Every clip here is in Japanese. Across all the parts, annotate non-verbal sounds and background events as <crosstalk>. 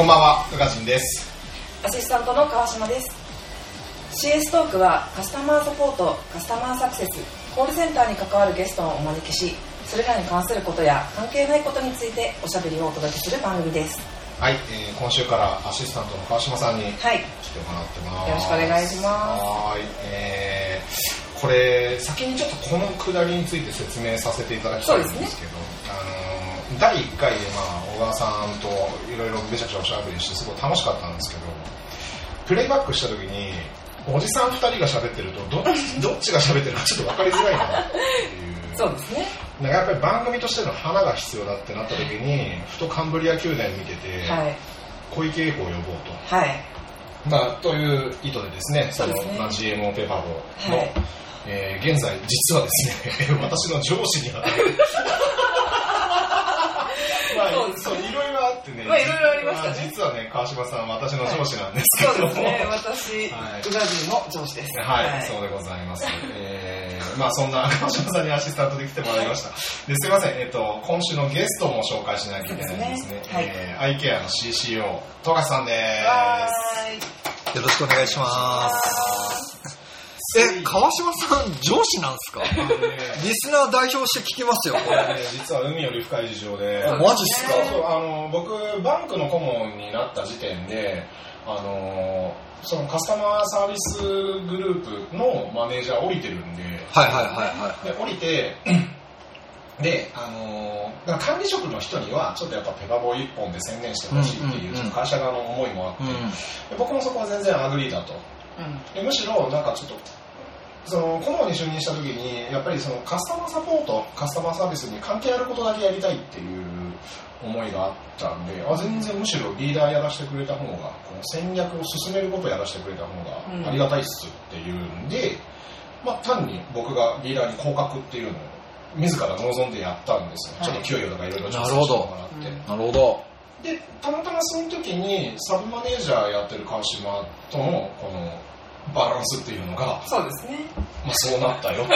こんばんは、宇賀神です。アシスタントの川島です。CS トークはカスタマーサポートカスタマーサクセスコールセンターに関わるゲストをお招きしそれらに関することや関係ないことについておしゃべりをお届けする番組です。はい、えー今週からアシスタントの川島さんに来はい。てもらってます。よろしくお願いします。はーい、えーこれ、先にちょっとこのくだりについて説明させていただきたいんですけど、あのー第1回で、まあ、小川さんといろいろめちゃくちゃおしゃべりして、すごい楽しかったんですけど、プレイバックした時に、おじさん2人が喋ってるとど、<laughs> どっちが喋ってるかちょっと分かりづらいなっていう。そうですね。なんかやっぱり番組としての花が必要だってなった時にふとカンブリア宮殿見てて、はい。小池栄子を呼ぼうと、はい。まあ、という意図でですねそのそね。まあ、GMO ペーパーボの、はい。えー現在実はですね <laughs> 私の上司にあたるまあそう。いろいろあってね、まあいろいろありましたね。あ実はね川島さん私の上司なんですけども、そうですね。私、はい。宇賀神の上司です。はい、そうでございます。えー、まあそんな川島さんにアシスタントで来てもらいました。ですいません、えっと、今週のゲストも紹介しなきゃいけないんですね。ですね。はい。えー、アイケアの CCO、富樫さんでわーい。よろしくお願いします。え、川島さん、上司なんですか？す。リスナー代表して聞きますよ、これ。実は海より深い事情で、マジっすか？あの僕、バンクの顧問になった時点で、あのそのカスタマーサービスグループのマネージャー降りてるんで、はいはいはいで降りて <clears throat> で、あのー管理職の人にはちょっとやっぱペパボー一本で専念してほしいっていう、会社側の思いもあって、僕もそこは全然 agree だとうん。でむしろなんかちょっとその顧問に就任した時にやっぱりそのカスタマーサポートカスタマーサービスに関係あることだけやりたいっていう思いがあったんであ全然むしろリーダーやらせてくれた方がこの戦略を進めることをやらせてくれた方がありがたいっすっていうんで、まあ、単に僕がリーダーに降格っていうのを自ら望んでやったんですよ、はい。ちょっと給与とかいろいろ調なるほど整してもらって。うん。なるほど。でたまたまその時にサブマネージャーやってる川島とのこのバランスっていうのが、そうですねまあ、そうなったよ <laughs>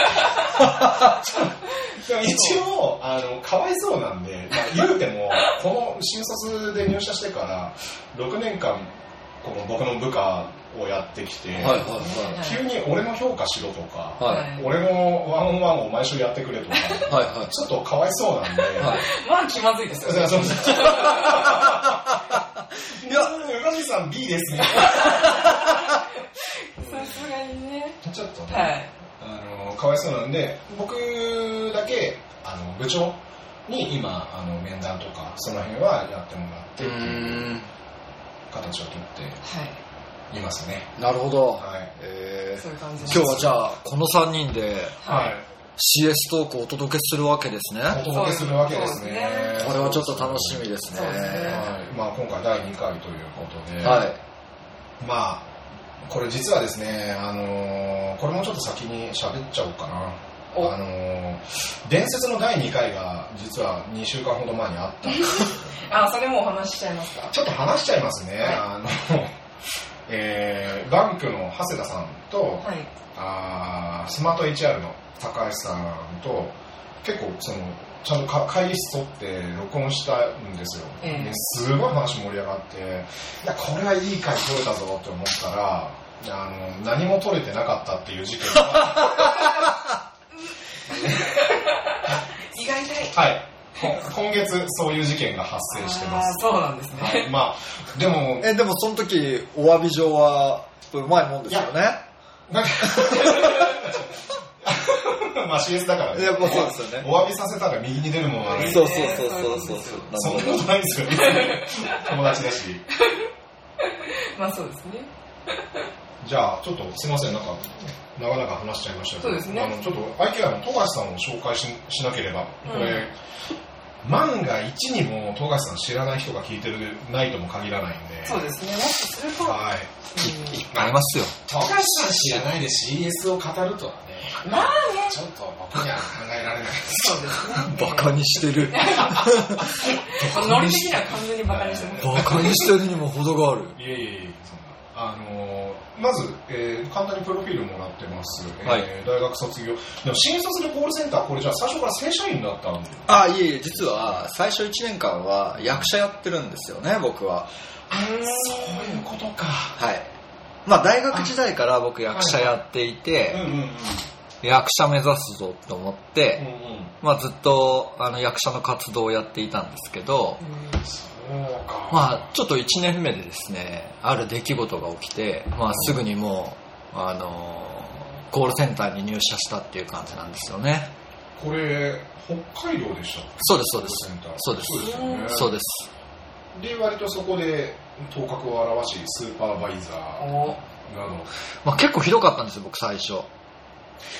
一応あのかわいそうなんで、まあ、言うてもこの新卒で入社してから6年間この僕の部下をやってきて、はいはい急に俺の評価しろとか、はい。はい俺のワンオンワンを毎週やってくれとかはいはい。ちょっとかわいそうなんで、はいまあ気まずいですよね。<laughs> いや、宇賀神さん B ですね。ねちょっとね、はいあのかわいそうなんで、僕だけあの部長に今あの面談とかその辺はやってもらってうっていう。形をとってはいいますね。なるほど。はい。えそういう感じー、今日はじゃあ、この3人ではい。CS トークをお届けするわけですね。お届けするわけですね。ねこれはちょっと楽しみですね。ねはい。まあ今回第2回ということで、はい。まあこれ実はですね、あのーこれもちょっと先に喋っちゃおうかな。お。あのー伝説の第2回が実は2週間ほど前にあった <laughs> あそれもお話ししちゃいますか？ちょっと話しちゃいますね、はい。あのえーバンクの長谷田さんと、はい。あースマート HR の高橋さんと結構そのちゃんとか会議室取って録音したんですよ、ええ。ですごい話盛り上がっていやこれはいい回取れたぞって思ったらあの何も取れてなかったっていう事件が。意外とはい。こ今月そういう事件が発生してまあすーそうなんですね、はい。まあでもえ、でもその時、お詫び状は、うまいもんですよね。なんか <laughs> まあ CS だからね。やっぱそうですよね。お詫びさせたら右に出るものはね。そうそうそうそうそう。そんなことないんですよ <laughs> 友達だし。<laughs> まあそうですね。じゃあちょっとすいません。なんか長々話しちゃいましたけど。そうですね。あのちょっとアイケアの富樫さんを紹介ししなければ。これ、万が一にも富樫さん知らない人が聞いてるないとも限らないんで。そうですね。もしすると、はい。うん。ありますよ。富樫さん知らないで CS を語るとは。ねまあね。ちょっと僕には考えられないそうです。ねバカにしてる。ノリ的には完全にバカにしてます。バカにしてるにも程がある。いえいえいえそんな。あのーまず、えー簡単にプロフィールもらってます、えーはい。大学卒業。でも新卒でコールセンターこれじゃあ最初から正社員だったんで。あいえいえ実は最初1年間は役者やってるんですよね僕は。そういうことか。はい。まあ大学時代から僕役者やっていて、うんうんうん役者目指すぞと思って、うんうん。まあ、ずっとあの役者の活動をやっていたんですけど、そうか。まあ、ちょっと1年目でですねある出来事が起きて、まあ、すぐにもう、あのコールセンターに入社したっていう感じなんですよね。これ北海道でしたそうですそうです。そうです。そうですよね。そうです。で割とそこで頭角を現しスーパーバイザーおなど。まあ、結構ひどかったんですよ僕最初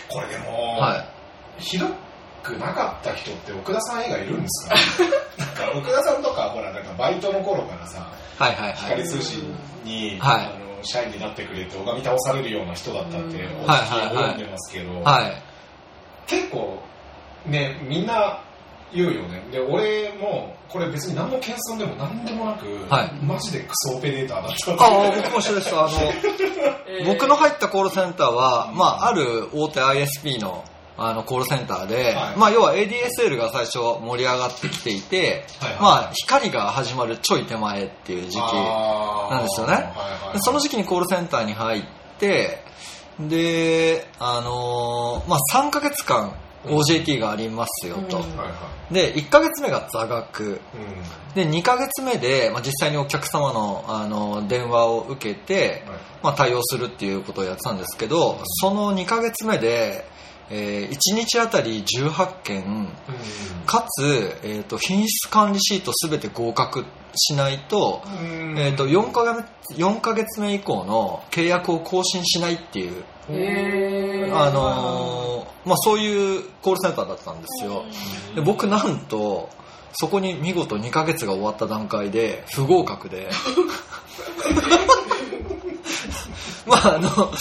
これでも、はい。ひどくなかった人って奥田さん以外いるんですか？<laughs> なんか奥田さんとかほらなんかバイトの頃からさはいはいはい。光通信に、はい。あの社員になってくれって拝み倒されるような人だったってお聞き及んでますけど、はい。結構ねみんな言うよね。で俺もこれ別に何の謙遜でも何でもなく、はい。マジでクソオペレーターだったああ僕も一緒ですあの <laughs> 僕の入ったコールセンターは、うん。まあ、ある大手 ISP のあのコールセンターで、はい。まあ、要は ADSL が最初盛り上がってきていて、はいはい。まあ、光が始まるちょい手前っていう時期なんですよね。はいはいはい。でその時期にコールセンターに入ってで、あのーまあ、3ヶ月間 OJT がありますよと、で1ヶ月目が座学。いうん。で2ヶ月目で、まあ、実際にお客様のあの電話を受けて、はい。まあ、対応するっていうことをやってたんですけどその2ヶ月目で、え1日あたり18件うん。かつ、えー、と品質管理シート全て合格しないと,、うん。えー、と 4, ヶ月4ヶ月目以降の契約を更新しないっていう、あのーまあ、そういうコールセンターだったんですよ。で僕なんとそこに見事2ヶ月が終わった段階で不合格で。<laughs> <laughs> まああの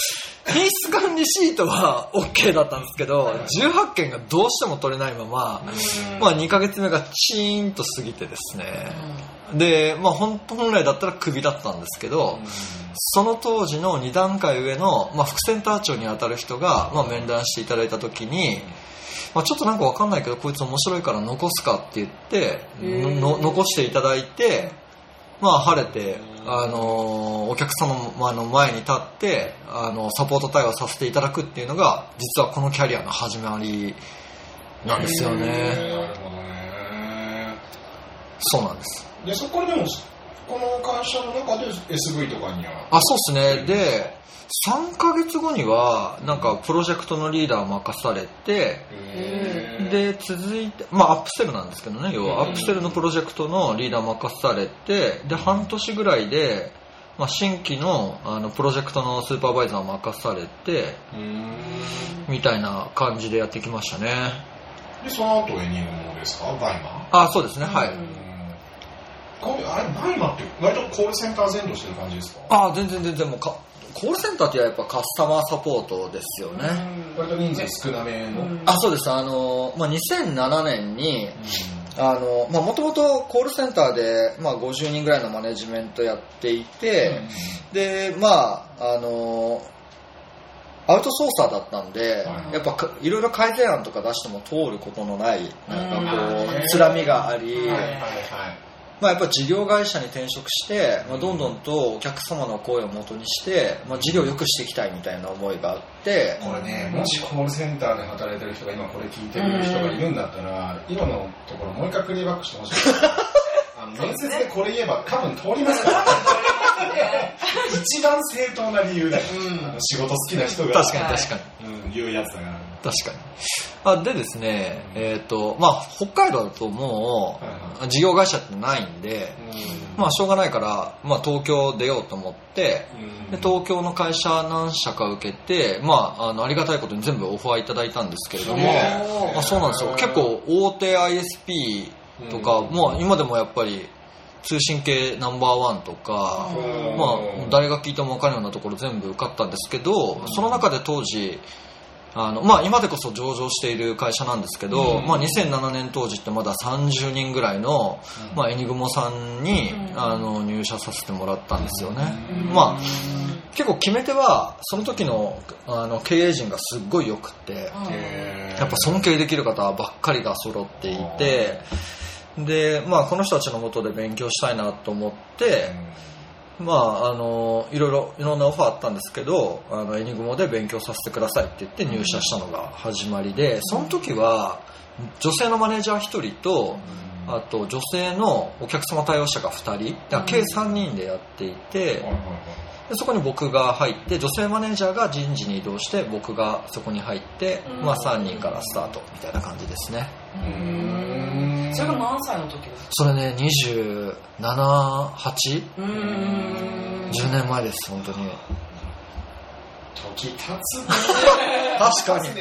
品質管理シートは OK だったんですけど18件がどうしても取れないまま、まあ、2ヶ月目がチーンと過ぎてですね。で、まあ、本本来だったらクビだったんですけど、その当時の2段階上の、まあ、副センター長に当たる人が、まあ、面談していただいた時に、まあ、ちょっとなんかわかんないけどこいつ面白いから残すかって言って残していただいて、まあ、晴れて、あのーお客様の前に立って、あのサポート対応させていただくっていうのが実はこのキャリアの始まりなんですよね。なるほどね。そうなんです。でそこからでもこの会社の中で SV とかには。あそうですね。で3ヶ月後にはなんかプロジェクトのリーダーを任されてで続いてまあアップセルなんですけどね要は。うん。アップセルのプロジェクトのリーダーを任されてで半年ぐらいで、まあ、新規のあのプロジェクトのスーパーバイザーを任されてみたいな感じでやってきましたね。でその後エニグモですか？バイマあそうですね。はい、うん。これあれバイマって割とコールセンター全土してる感じですか？あ全然全然もうかコールセンターってやっぱカスタマーサポートですよね、割と人数少なめの、うん。あそうです。あの、まあ、2007年にあの、まあ、もともとコールセンターで、まあ、50人ぐらいのマネジメントやっていて、で、まあ、あの、アウトソーサーだったんで、はい。やっぱかいろいろ改善案とか出しても通ることのない、なんかこうつらみがあり、まあ、やっぱ事業会社に転職して、まあ、どんどんとお客様の声を元にして、まあ、事業を良くしていきたいみたいな思いがあって、これね、もしコールセンターで働いてる人が今これ聞いてる人がいるんだったら、今のところもう一回クリーバックしてほしい。<laughs> あの面接でこれ言えば多分通りますから、<laughs> 一番正当な理由だよ。あの仕事好きな人が確かに確かに。うん、言うやつだから。確かに。あでですね、えっ、と、まあ、北海道だともう、事業会社ってないんで、うん。まあ、しょうがないから、まあ、東京出ようと思って、うん。で東京の会社何社か受けて、まあ、あのありがたいことに全部オファーいただいたんですけれども、あそうなんですよ。結構大手 ISP とか、うん。もう今でもやっぱり通信系ナンバーワンとか、うん。まあ、誰が聞いても分かるようなところ全部受かったんですけど、その中で当時あの、まあ、今でこそ上場している会社なんですけど、うん。まあ、2007年当時ってまだ30人ぐらいの、うん。まあ、エニグモさんに、うん。あの入社させてもらったんですよね、うん。まあ結構決め手はその時のあの経営陣がすっごい良くって、やっぱ尊敬できる方ばっかりが揃っていてで、まあ、この人たちのもとで勉強したいなと思って、まあ、あのいろいろいろんなオファーあったんですけどあのエニグモで勉強させてくださいって言って入社したのが始まりでその時は女性のマネージャー1人とあと女性のお客様対応者が2人計3人でやっていてでそこに僕が入って女性マネージャーが人事に移動して僕がそこに入って、うん。まあ、3人からスタートみたいな感じですね。うんそれが何歳の時ですか？それね27810うーん。年前です本当に。時経つね。確かに。確か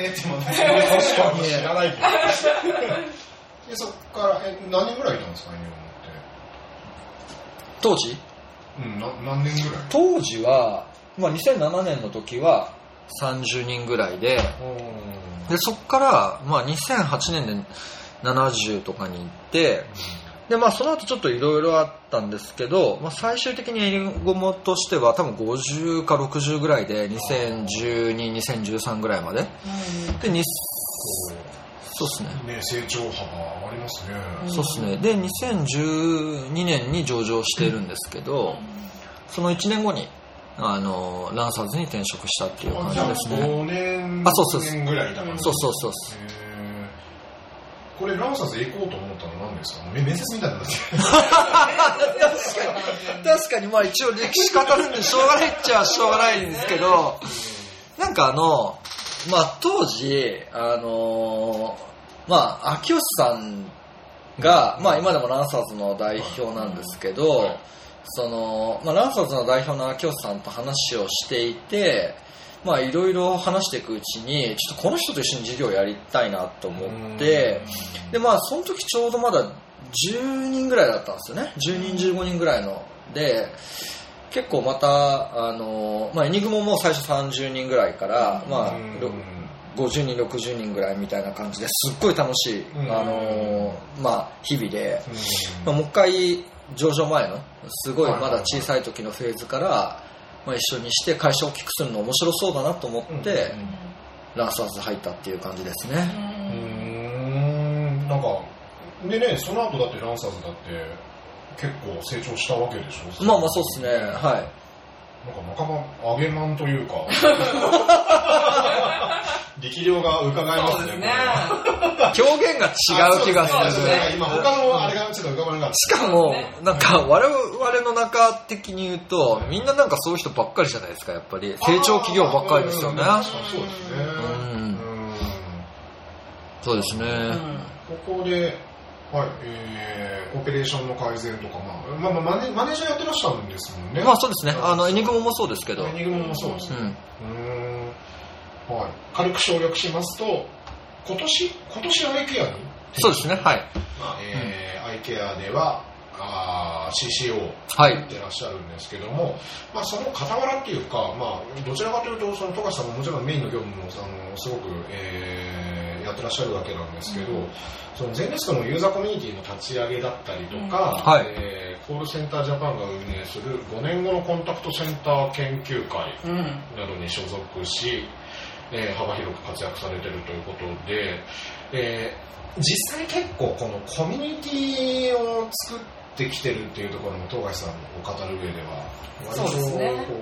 に知らないけど。<laughs> でそっからえ何年ぐらいいたんですかエニグモって？当時？うんな何年ぐらい？当時は、まあ、2007年の時は30人ぐらいで。でそこから、まあ、2008年で70とかに行ってで、まあ、その後ちょっといろいろあったんですけど、まあ、最終的にエリゴモとしては多分50か60ぐらいで2012、2013ぐらいまで。でにそうですね。ね成長幅上がりますね。そうですね。で2012年に上場しているんですけどその1年後にあのランサーズに転職したっていう感じですね。5年あそうそう6年ぐらいだから。そうそうそうです。へーこれランサーズ行こうと思ったのは何ですか？面接みたいになって <laughs> 確かにまあ一応歴史語るんでしょうがないっちゃしょうがないんですけどなんかあのまあ当時あのまあ秋吉さんがまあ今でもランサーズの代表なんですけどそのまあランサーズの代表の秋吉さんと話をしていてまあいろいろ話していくうちにちょっとこの人と一緒に事業やりたいなと思ってでまあその時ちょうどまだ10人ぐらいだったんですよね。10人15人ぐらいの。で結構またあの、まあ、エニグモも最初30人ぐらいから、まあ、ろ50人60人ぐらいみたいな感じですっごい楽しい、うん。あのまあ、日々で、まあ、もう一回上場前のすごいまだ小さい時のフェーズから、まあ、一緒にして会社を大きくするの面白そうだなと思って、ランサーズ入ったっていう感じですね、うん。なんかでねその後だってランサーズだって結構成長したわけでしょ？まあまあそうですね。はいなんか半ば揚げまんというか。<laughs> 力量が伺えますね表現が違う気がする。今他のあれがちょっと浮かばなかった。しかも、なんか我々の中的に言うと、みんななんかそういう人ばっかりじゃないですか、やっぱり。成長企業ばっかりですよね。そうですね。そうですね。ここで、はい、えー、オペレーションの改善とか、まあ、まあ、まあマネマネージャーやってらっしゃるんですもんね。まあそうですね。あの、エニグモもそうですけど。エニグモもそうですね。うん。うーん。はい。軽く省略しますと、今年、今年アイケアにそうですね、はい。まあ、えーアイケアでは、あー CCO はいやってらっしゃるんですけども、まあ、その傍らっていうか、まあ、どちらかというと、その富樫さんももちろんメインの業務もあのすごく、えーやってらっしゃるわけなんですけど、そのゼネストのユーザーコミュニティの立ち上げだったりとか、うん。はい。えーコールセンタージャパンが運営する5年後のコンタクトセンター研究会うん。などに所属し、えー幅広く活躍されているということで、えー実際結構このコミュニティを作ってきてるっていうところも東海さんを語る上では割とこ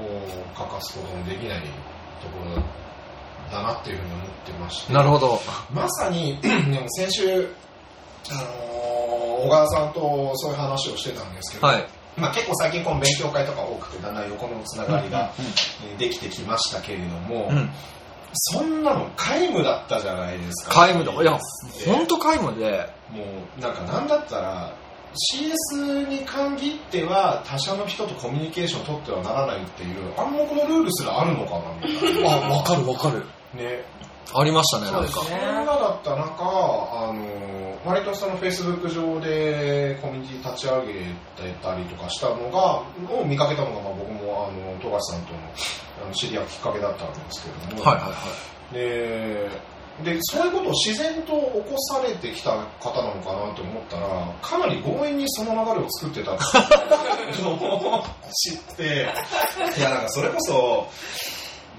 う欠かすことのできないところだなっていうふうに思ってましてなるほど。まさに <clears throat> でも先週、あのー小川さんとそういう話をしてたんですけど、はい。まあ、結構最近この勉強会とか多くてだんだん横のつながりがえーできてきましたけれども、うん。そんなの皆無だったじゃないですか。皆無だ。いや、でほんと皆無で、もうなんかなんだったら CS に限っては他者の人とコミュニケーションを取ってはならないっていう暗黙のルールすらあるのかなみたいな。<laughs> あ、わかるわかる。ね、ありましたね、そなんですね。そんなだった中、あの割とそのフェイスブック上でコミュニティ立ち上げてたりとかしたのが、を見かけたのがまあ僕ももあの富樫さんとのあの知り合うきっかけだったんですけれども、はいはいはい。ででそういうことを自然と起こされてきた方なのかなと思ったらかなり強引にその流れを作ってたのを知っていやなんかそれこそ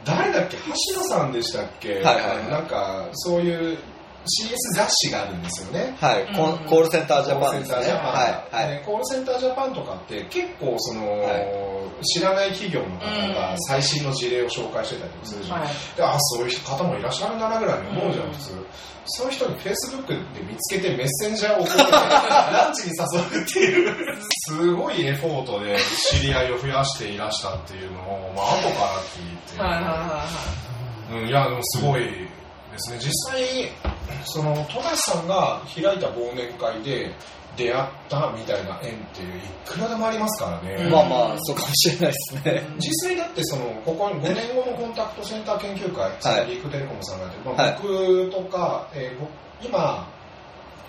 誰だっけ？橋野さんでしたっけ、はいはいはい。なんかそういう CS 雑誌があるんですよね。はい、コンコールセンタージャパンですね。コールセンタージャパン。はい、はい。でコールセンタージャパンとかって結構その、は知らない企業の方が最新の事例を紹介してたりとかするじゃん、はい。であそういう方もいらっしゃるんだなぐらいに思うじゃん普通、そういう人にフェイスブックで見つけてメッセンジャーを送ってランチに誘うっていう。すごいエフォートで知り合いを増やしていらしたっていうのを、まあ後から聞いて、はいはいはいはい。うん、いやでもすごいですね。実際その富樫さんが開いた忘年会で出会ったみたいな縁っていういくらでもありますからね、うんまあまあ、そうかもしれないですね。実際だってそのここ5年後のコンタクトセンター研究会、そのリークテレコムさんがやってる、まあはい。僕とか、えー僕今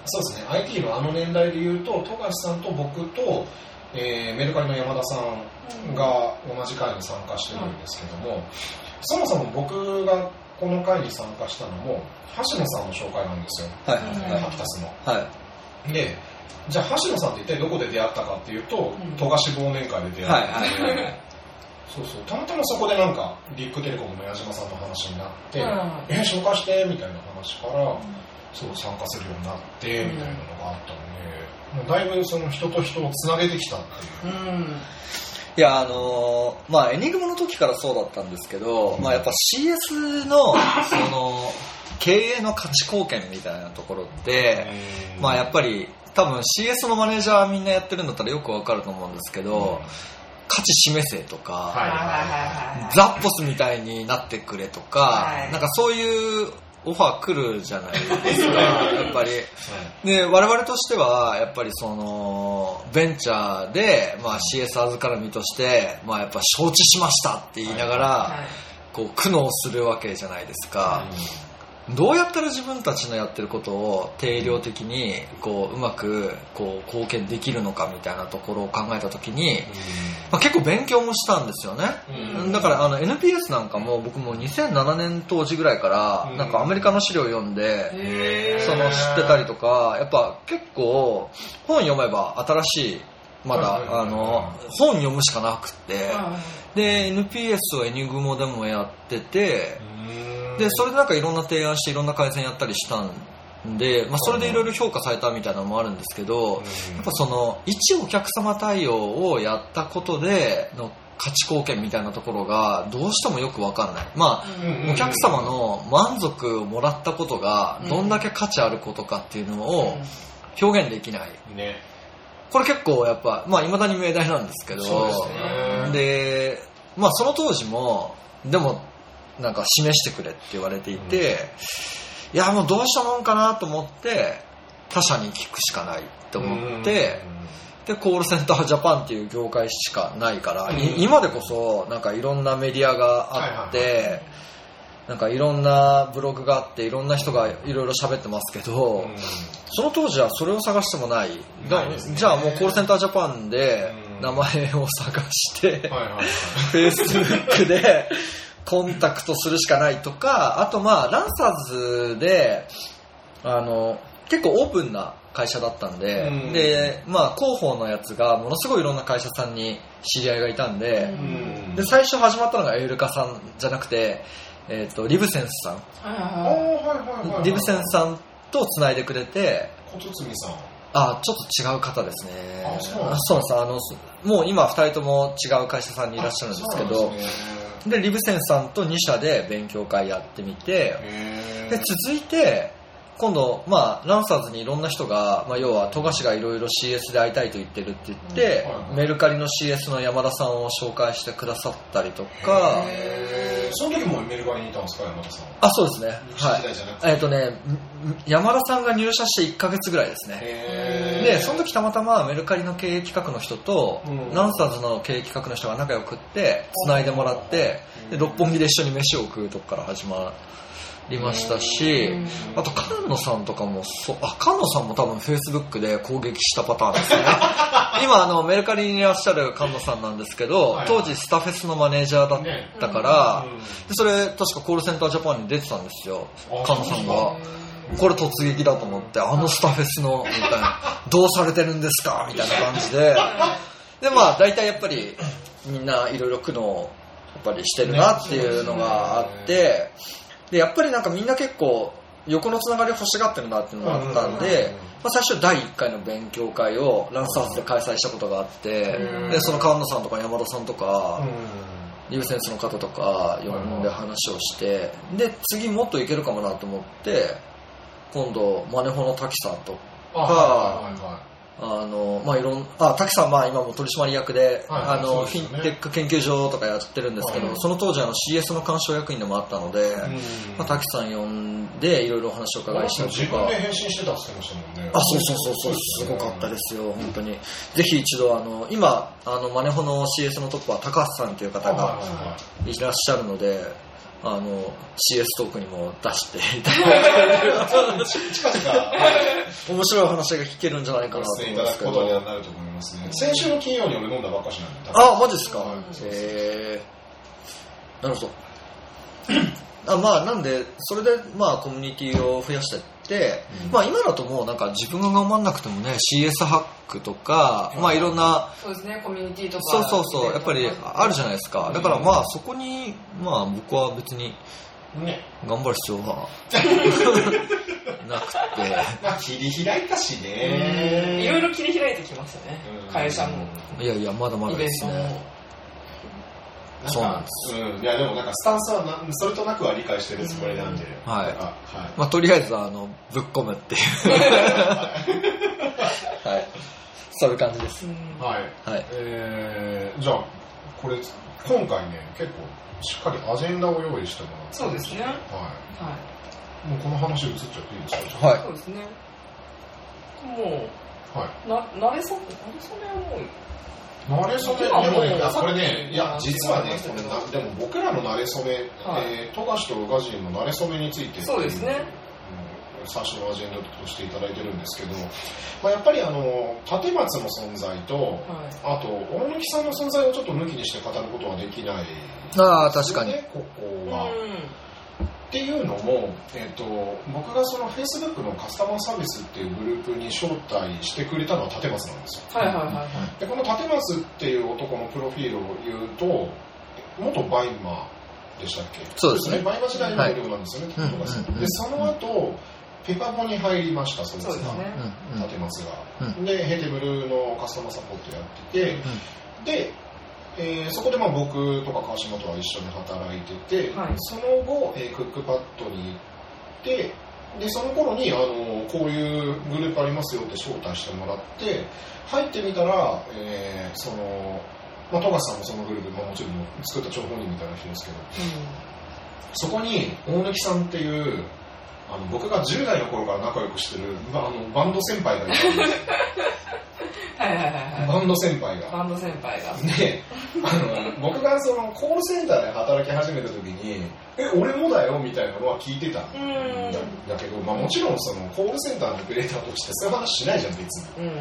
そうですね IT のあの年代でいうと富樫さんと僕と、えーメルカリの山田さんが同じ会に参加してるんですけども、そもそも僕がこの会に参加したのも橋野さんの紹介なんですよ、はいうんハピタスの。はい。でじゃあ橋野さんって一体どこで出会ったかっていうとん。富樫忘年会で出会って、はいはいそうそう。たまたまそこでなんかビッグテレコムの矢島さんの話になって、うん。え紹介してみたいな話から、そう参加するようになって、うんみたいなのがあったのでもうだいぶその人と人をつなげてきたっていう。うんいや、あのーまあ、エニグマの時からそうだったんですけど、まあ、やっぱ CS の、その、経営の価値貢献みたいなところって、まあ、やっぱり、多分 CS のマネージャーみんなやってるんだったらよくわかると思うんですけど、価値示せとか、ザッポスみたいになってくれとか、はい。なんかそういうオファー来るじゃないですか、やっぱり。で、我々としては、やっぱりその、ベンチャーで、まあ CS 預かる身として、まあやっぱ承知しましたって言いながら、はい。こう苦悩するわけじゃないですか。どうやったら自分たちのやってることを定量的にこううまくこう貢献できるのかみたいなところを考えた時に、まあ、結構勉強もしたんですよね、うん。だからあの NPS なんかも僕も2007年当時ぐらいからうん。なんかアメリカの資料を読んで、その知ってたりとかやっぱ結構本読めば新しいまだ、あの本読むしかなくって、うで NPS をエニグモでもやってて、うんでそれでなんかいろんな提案していろんな改善やったりしたんで、まあ、それでいろいろ評価されたみたいなのもあるんですけど、やっぱその一お客様対応をやったことでの価値貢献みたいなところがどうしてもよくわかんない。まあお客様の満足をもらったことがどんだけ価値あることかっていうのを表現できない。ね。これ結構やっぱまあ未だに命題なんですけどですね。でまあその当時もでもなんか示してくれって言われていて、いやもうどうしたもんかなと思って他社に聞くしかないと思って、でコールセンタージャパンっていう業界しかないから、今でこそなんかいろんなメディアがあって、なんかいろんなブログがあっていろんな人がいろいろ喋ってますけど、うん。その当時はそれを探してもない。じゃあもうコールセンタージャパンでうん。名前を探して、はいはいはい。<laughs> Facebook でコンタクトするしかないとか、あとまあ、ランサーズで、あの、結構オープンな会社だったんで、うん。で、まあ、広報のやつがものすごいいろんな会社さんに知り合いがいたんで、うん。で、最初始まったのがエウルカさんじゃなくて、えっ、と、リブセンスさん。あー。はいはいはいはいリブセンスさんと繋いでくれて、小堤さん。あ、ちょっと違う方ですね。あそう。なんです。あの、もう今二人とも違う会社さんにいらっしゃるんですけど、でリブセンさんと2社で勉強会やってみてで続いて今度、まあ、ランサーズにいろんな人が、まあ、要は富樫がいろいろ CS で会いたいと言ってるって言って、うん。はいメルカリの CS の山田さんを紹介してくださったりとか。その時もメルカリにいたんですか山田さんは？あそうですね。はい。えっ、とねん山田さんが入社して1ヶ月ぐらいですね。でその時たまたまメルカリの経営企画の人と、うん。ランサーズの経営企画の人が仲良くって繋いでもらってで六本木で一緒に飯を食うとこから始まっりましたし、うんあと菅野さんとかもそうあ菅野さんも多分フェイスブックで攻撃したパターンですね。<laughs> 今あのメルカリにいらっしゃる菅野さんなんですけどはい当時スタフェスのマネージャーだっねたから、それ確かコールセンタージャパンに出てたんですよあ菅野さんが。これ突撃だと思ってあのスタフェスのみたいな。<laughs> どうされてるんですか？みたいな感じで。でまあ大体やっぱりみんないろいろ苦悩やっぱりしてるなっていうのがあってでやっぱりなんかみんな結構横のつながりを欲しがってるなっていうのがあったんうんで、まあ、最初第1回の勉強会をランスハウスで開催したことがあってうん。でその川野さんとか山田さんとかうんリブセンスの方とか呼んで話をしてで次もっといけるかもなと思って今度マネホの滝さんとあはいはいはいあの、まあ、いろん、あ、滝さん、まあ、今も取締役で、はいあの、フィンテック研究所とかやってるんですけど、はいその当時、あの、CS の鑑賞役員でもあったので、うん。まあ、滝さん呼んで、いろいろお話を伺いしたりとか。自分で、返信してたって言ってましたもんね。あ、そうそうそうそう、すごかったですよ、本当に。ぜひ一度、あの、今、あの、マネホの CS のトップは高橋さんという方がいらっしゃるので、あの、CS トークにも出していただければ近々面白い話が聞けるんじゃないかなと思いますけ演いただくことにど。はなると思いますね先週の金曜に俺飲んだばっかしなんであ、マジですか？はい。へー。なるほど。<clears throat> あまあ、なんで、それで、まあ、コミュニティを増やして、うんまあ、今だともう、なんか、自分が頑張んなくてもね、CS ハックとか、まあ、いろんな、そうですね、コミュニティとか。そうそうそう、やっぱりあるじゃないですか。だから、まあ、そこに、まあ、僕は別に、ね頑張る必要は、<laughs> なくて、まあ切り開いたしうんねいろいろ切り開いてきましたねう。ん会社も、いやいや、まだまだ。ですね。そうなんかですうんいやでもなんかスタンスはなそれとなくは理解してるつもりなんでうんはいなんかはいまあ、とりあえず、あの、ぶっ込むっていう。<laughs> はい。そういう感じです。うんはいはい。えーじゃあこれ今回ね結構しっかりアジェンダを用意してもらってそうですね。ははいもうこの話移っちゃっていいですか？はいい。そうですね。もはい。う、な、慣れそ、慣れそめはもう、慣れ初め、で今もね、いやこれね、いや、実はねこれな、でも僕らの慣れ初め、はいえー、富樫と宇賀神の慣れ初めについて、そうですねうん。最初のアジェンダとしていただいてるんですけど、まあ、やっぱりあの、立松の存在と、はい。あと、大貫さんの存在をちょっと抜きにして語ることはできない、ああ、確かに。ね、ここうん。は。っていうのも、えっと僕がその Facebook のカスタマーサービスっていうグループに招待してくれたのは立松なんですよ。はいはいはいはい。でこの立松っていう男のプロフィールを言うと元バイマーでしたっけ？そうですね。バイマー時代の男なんですよね、はい。富樫さん。うんうんうんでその後ペパボに入りましたそいつが。そうですね。うんうん。立松が、うん。でヘテムルのカスタマーサポートやってて、で、えーそこでまあ僕とか川島とは一緒に働いてて、はい。その後、えークックパッドに行ってでその頃にあのこういうグループありますよって招待してもらって入ってみたら、えーそのまあ、富樫さんもそのグループ、まあ、もちろん作った張本人みたいな人ですけどそこに大貫さんっていうあの僕が10代の頃から仲良くしてる、まあ、あのバンド先輩がいたんですよはいはいはいはい。バンド先輩が。バンド先輩が。であの僕がそのコールセンターで働き始めた時に「え俺もだよ」みたいなのは聞いてたんだうんだけど、まあ、もちろんそのコールセンターのオペレーターとしてそういう話しないじゃん別にうん。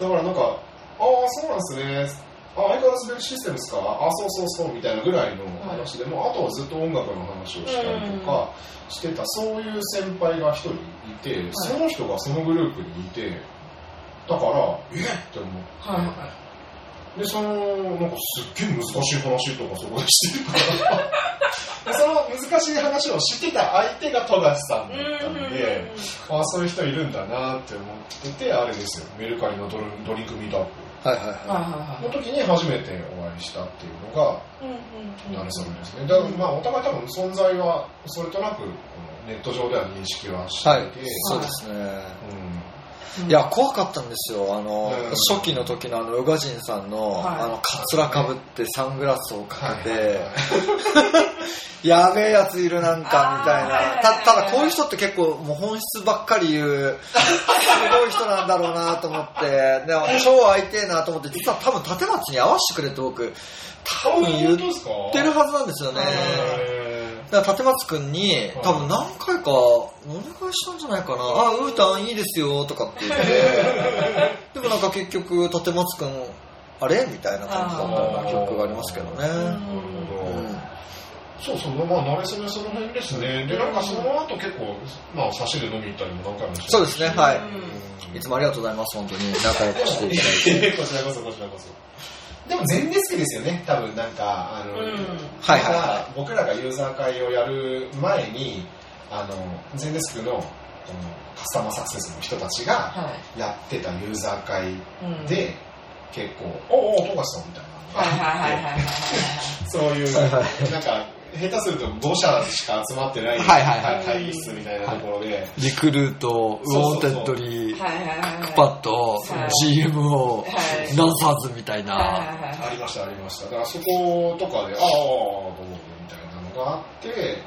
だからなんか「ああそうなんですね」あ相変わらずベルシステムですか？あそうそうそうみたいなぐらいの話でも、あとはずっと音楽の話をしたりとかしてた、そういう先輩が一人いて、その人がそのグループにいてだからえ？っって思って、はいはい。で、その、なんかすっげえ難しい話とかそこでしてるから、<laughs> でその難しい話をしてた相手が富樫さんだったんで、ああ、そういう人いるんだなって思ってて、あれですよ、メルカリのドリンクミートアッはいはいはいははいの時に初めてお会いしたっていうのが、うんうんなるそれですね。だからまあ、お互い多分存在は、それとなく、ネット上では認識はしてい。はいいて、。そうですね。うんいや、怖かったんですよ。あの、うん。初期の時のあの、宇賀神さんの、はい。あの、カツラかぶってサングラスをかけて、<laughs> やべえやついるなんか、みたいな。た、ただこういう人って結構もう本質ばっかり言う、すごい人なんだろうなと思って、で超会いてえなと思って、実は多分立松に合わせてくれって僕、多分言ってるはずなんですよね。へだから立松くんに多分何回かお願いしたんじゃないかな、あ、ウータンいいですよとかって言って、<laughs> でもなんか結局立松くん、あれ？みたいな感じだったような記憶がありますけどね。なるほどうんそうそう、まあ、慣れ初めその辺ですね。で、なんかその後結構、まあ、差しで飲み行ったりも何回もしてそうですね、はい。うんいつもありがとうございます、本当に。仲良くしていただいて。こちらこそ、こちらこそ。でも、全デスクですよね、多分なんか、あの、うん。はい僕らがユーザー会をやる前に、あの、全デスクの、このカスタマーサクセスの人たちがはやってたユーザー会い。うん。で、結構、おお、富樫さんみたいなはいはいはいはいはいはい。<laughs> そういう、はいはなんか、下手すると5社しか集まってないはいはいはい会議室みたいなところで、リクルート、ウォンテッドリー。クックパッド、はい GMO、はいランサーズみたいな。はいはいありました、ありました。だからそことかで、ああ、と思ってみたいなのがあって、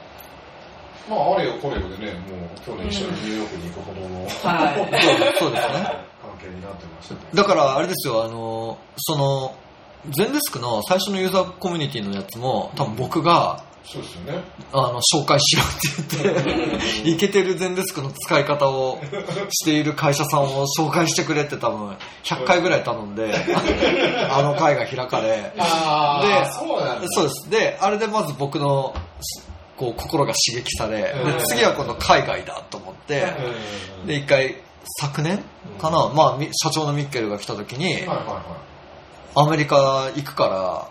まあ、あれよこれよでね、もう去年一緒にニューヨークに行くほどの、はいそうですね。関係になってましたね。だからあれですよ、あの、その、全デスクの最初のユーザーコミュニティのやつも、多分僕が、そうですよね。あの、紹介しろって言って、<laughs> イケてる全デスクの使い方をしている会社さんを紹介してくれって多分、100回ぐらい頼んで、<laughs> あの会が開かれ、あであ、そう。そうです。で、あれでまず僕の、こう、心が刺激され、うんで次は今度海外だと思って、うんで、一回、昨年かな、まあ、み社長のミッケルが来た時に。アメリカ行くから、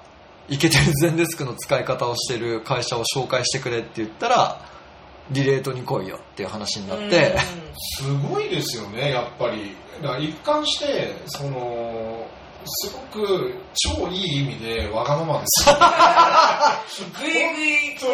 イケてる全デスクの使い方をしてる会社を紹介してくれって言ったら、リレートに来いよっていう話になって、すごいですよね、やっぱり。だから一貫して、その、すごく超いい意味でわがままですよ。ぐいぐい、本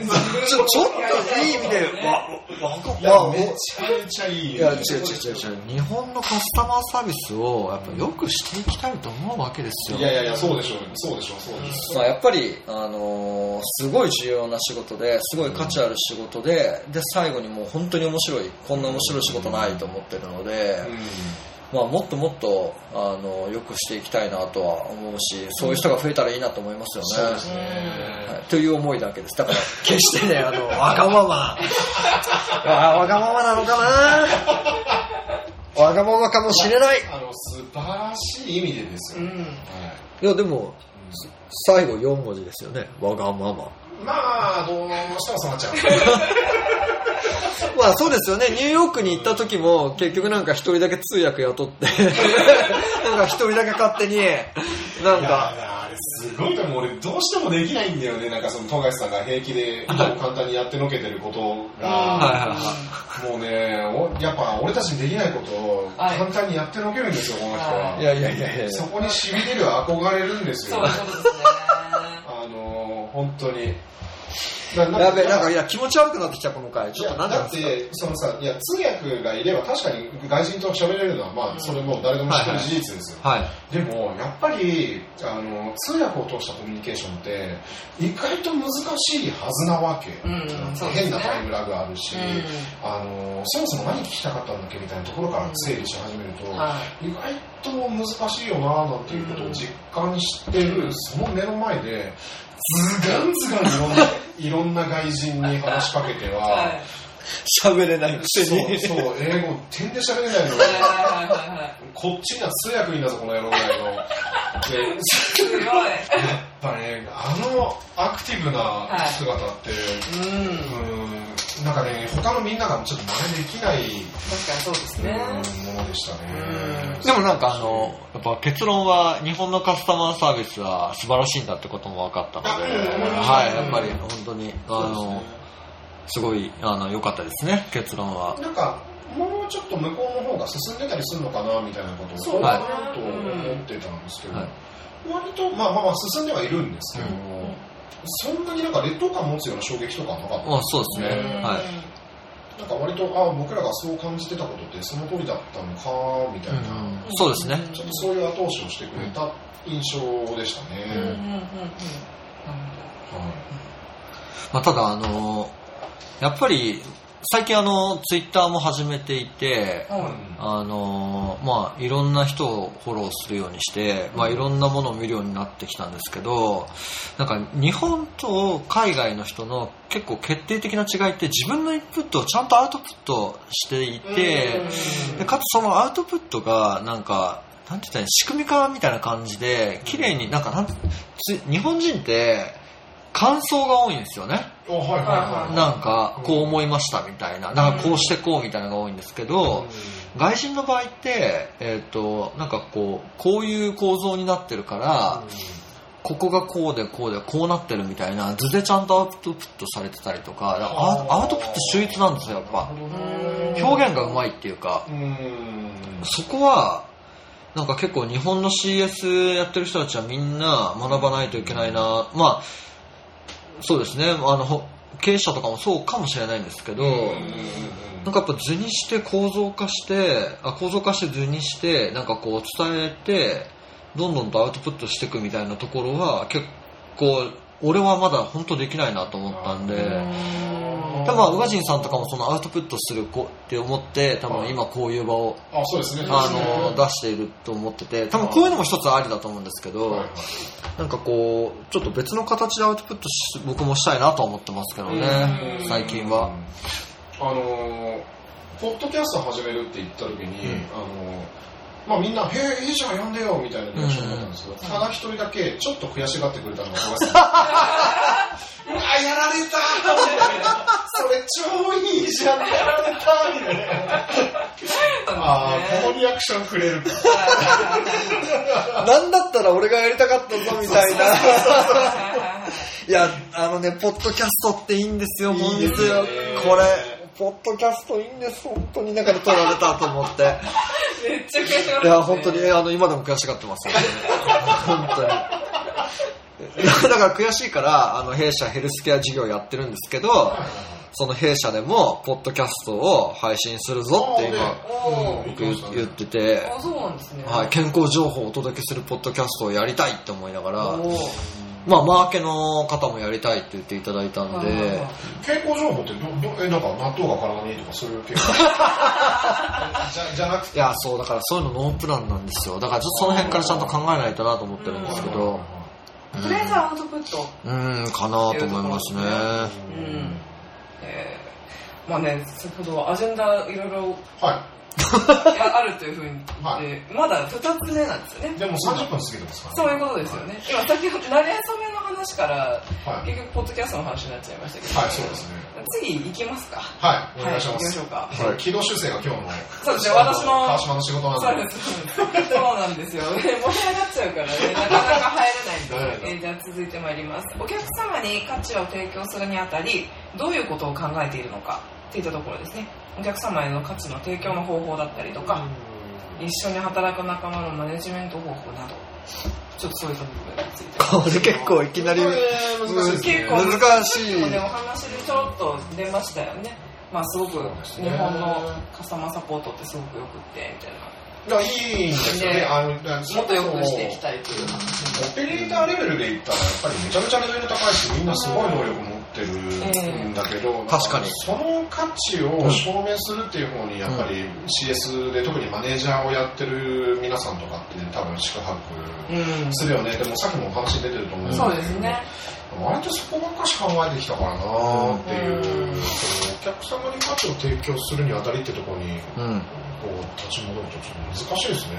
当に。ちょちょっといい意味で、わ、わいや、わ、めちゃめちゃいい。いや、違う違う違う違う。日本のカスタマーサービスをやっぱ良くしていきたいと思うわけですよ。いやいやいや、そうでしょう、そうでしょう、そうです。まあ、やっぱり、あのーすごい重要な仕事で、すごい価値ある仕事で、で、最後にもう本当に面白い、こんな面白い仕事ないと思ってるので、まあ、もっともっと、あの、良くしていきたいなとは思うし、そういう人が増えたらいいなと思いますよね。そうね。という思いだけです。だから、決してね、あの、わがまま。<laughs> あわがままなのかなわがままかもしれない。あの、素晴らしい意味でですよ。うん。はいいや、でも、最後4文字ですよね。わがまま。まあ、どうしてもそうなっちゃう。<laughs> まあそうですよね。ニューヨークに行った時も、結局なんか一人だけ通訳雇って、<laughs> なんか一人だけ勝手に、なんか、あれすごいと思う。俺どうしてもできないんだよね。なんかその富樫さんが平気で簡単にやってのけてることが、はいはいはもうねおやっぱ俺たちにできないことをはい。簡単にやってのけるんですよこの人は、い。いやいやいやいや。そこにしびれる憧れるんですよ。そうですね。本当にやべえ、なんかいや気持ち悪くなってきたこの回。いちょっとなんでですか？て、そのさ、いや、通訳がいれば確かに外人と喋れるのは、まあ、それも誰でも知ってる事実ですよ。はい。でも、やっぱり、あの、通訳を通したコミュニケーションって、意外と難しいはずなわけ。うん変なタイムラグあるし、うあの、そもそも何聞きたかったんだっけみたいなところから整理し始めると、ん。は意外と難しいよななんていうことを実感してる、その目の前で、ズガンズガンい。ろんな、い。ろんな外人に話しかけて。は、はい。喋れない。くせそう。そう、英語、点で喋れない。の。こっちには通訳い。い。んだぞ、この野郎ぐらい。の。で、すごい。やっぱね、あのアクティブな姿って、うん。うん、なんかね、他のみんながちょっと真似できない、確かにそうですね。うんものでしたね。でもなんかあの、やっぱ結論は日本のカスタマーサービスは素晴らしいんだってことも分かったので、うんはい、やっぱり本当に、あのね、すごい、あの、良かったですね、結論は。なんか、もうちょっと向こうの方が進んでたりするのかなみたいなことを、そうはいと思ってたんですけど、はい割と、まあまあまあ進んではいるんですけども、そんなになんか劣等感持つような衝撃とかはなかった？あそうですね。うんはい。なんか割と、あ僕らがそう感じてたことってその通りだったのか、みたいな、そうですね。ちょっとそういう後押しをしてくれた印象でしたね。うんうんうんうん。はまあ、ただ、あの、やっぱり、最近あの、ツイッターも始めていて、はいあのーまあ、いろんな人をフォローするようにして、まあ、いろんなものを見るようになってきたんですけど、なんか日本と海外の人の結構決定的な違いって自分のインプットをちゃんとアウトプットしていて、でかつそのアウトプットがなんか、なんて言ったら仕組み化みたいな感じで、綺麗になんかなんつ日本人って感想が多いんですよね。おはいはいはい。なんか、こう思いましたみたいな、なんかこうしてこうみたいなのが多いんですけど、外人の場合って、えっ、と、なんかこう、こういう構造になってるから、ここがこうでこうでこうなってるみたいな図でちゃんとアウトプットされてたりとか、アアウトプット秀逸なんですよ、やっぱ。表現がうまいっていうか、うん。そこは、なんか結構日本の CS やってる人たちはみんな学ばないといけないな。まあ、そうですね、あの、ほ経営者とかもそうかもしれないんですけど、なんかやっぱ図にして構造化して、あ構造化して図にして、なんかこう伝えて、どんどんとアウトプットしていくみたいなところは結構、俺はまだ本当できないなと思ったんで、多分まあ宇賀神さんとかもそのアウトプットする子って思って、多分今こういう場をあ、そうですね。あの出していると思ってて多分こういうのも一つありだと思うんですけど、なんかこうちょっと別の形でアウトプットし僕もしたいなとは思ってますけどねうん。最近は。あのーポッドキャスト始めるって言った時に、うん。あのーまあみんな、へえ、いいじゃん、呼んでよ、みたいなリアクションだったんですけど、ただ一人だけ、ちょっと悔しがってくれたのが小林さん。うわ、やられたそれ超いいじゃん、やられたみたいな。ああ、このリアクションくれるか。なんだったら俺がやりたかったぞみたいな。いや、あのね、ポッドキャストっていいんですよ、いい本ですよね当これ、ポッドキャストいいんです、本当にだから取られたと思って。<laughs> めっちゃ悔しがっていや、本当に、あの、今でも悔しがってますよ、ね。本当に。だから悔しいから、あの、弊社ヘルスケア事業やってるんですけど、その弊社でも、ポッドキャストを配信するぞって今、僕言言ってて、あ、そうなんですね。はい、健康情報をお届けするポッドキャストをやりたいって思いながら、まあ、マーケの方もやりたいって言っていただいたんはいはいはいで、健康情報ってど、ど、え、なんか納豆が体にいいとかそういう系？<laughs> じゃ、じゃなくて？いや、そう、だからそういうのノープランなんですよ。だからちょっとその辺からちゃんと考えないとなと思ってるんですけど、とりあえずアウトプット。うん、かなと思いますね。うん。えーまあね、先ほどアジェンダいろいろはあるというふうに、はでまだ2つ目なんですよねい。。でも30分過ぎてますからそういうことですよね。今先ほど、慣れ初めの話から、はい。結局、ポッドキャストの話になっちゃいましたけど、はい、そうですね。次行きますか。はい、お願いします。はい行きましょうかはい軌道修正が今日の、そうですね私の川島の仕事なんで。そうです。そうなんですよ。<laughs> 盛り上がっちゃうからね、なかなか入れないんで、えーじゃあ続いてまいります。お客様に価値を提供するにあたり、どういうことを考えているのかっていったところですね。お客様への価値の提供の方法だったりとか、一緒に働く仲間のマネジメント方法など、ちょっとそういう部分について。これ結構いきなり難しいね結構難しい。でもお話でちょろっと出ましたよね。まあすごく日本のカスタマーサポートってすごくよくって、みたいな。いや、いいんですよね。ねあの、もっと良くしていきたいという話。オペレーターレベルで言ったら、やっぱりめちゃめちゃレベル高いし、みんなすごい能力持ってるんだけど、確かにその価値を証明するっていう方に、やっぱり CS で特にマネージャーをやってる皆さんとかって、多分宿泊うん。するよね。でもさっきもお話出てると思うんそうけどですね。割とそこばっかし考えてきたからなーっていう、お客様に価値を提供するにあたりってところに、うん。こう、立ち戻るとちょっと難しいですね。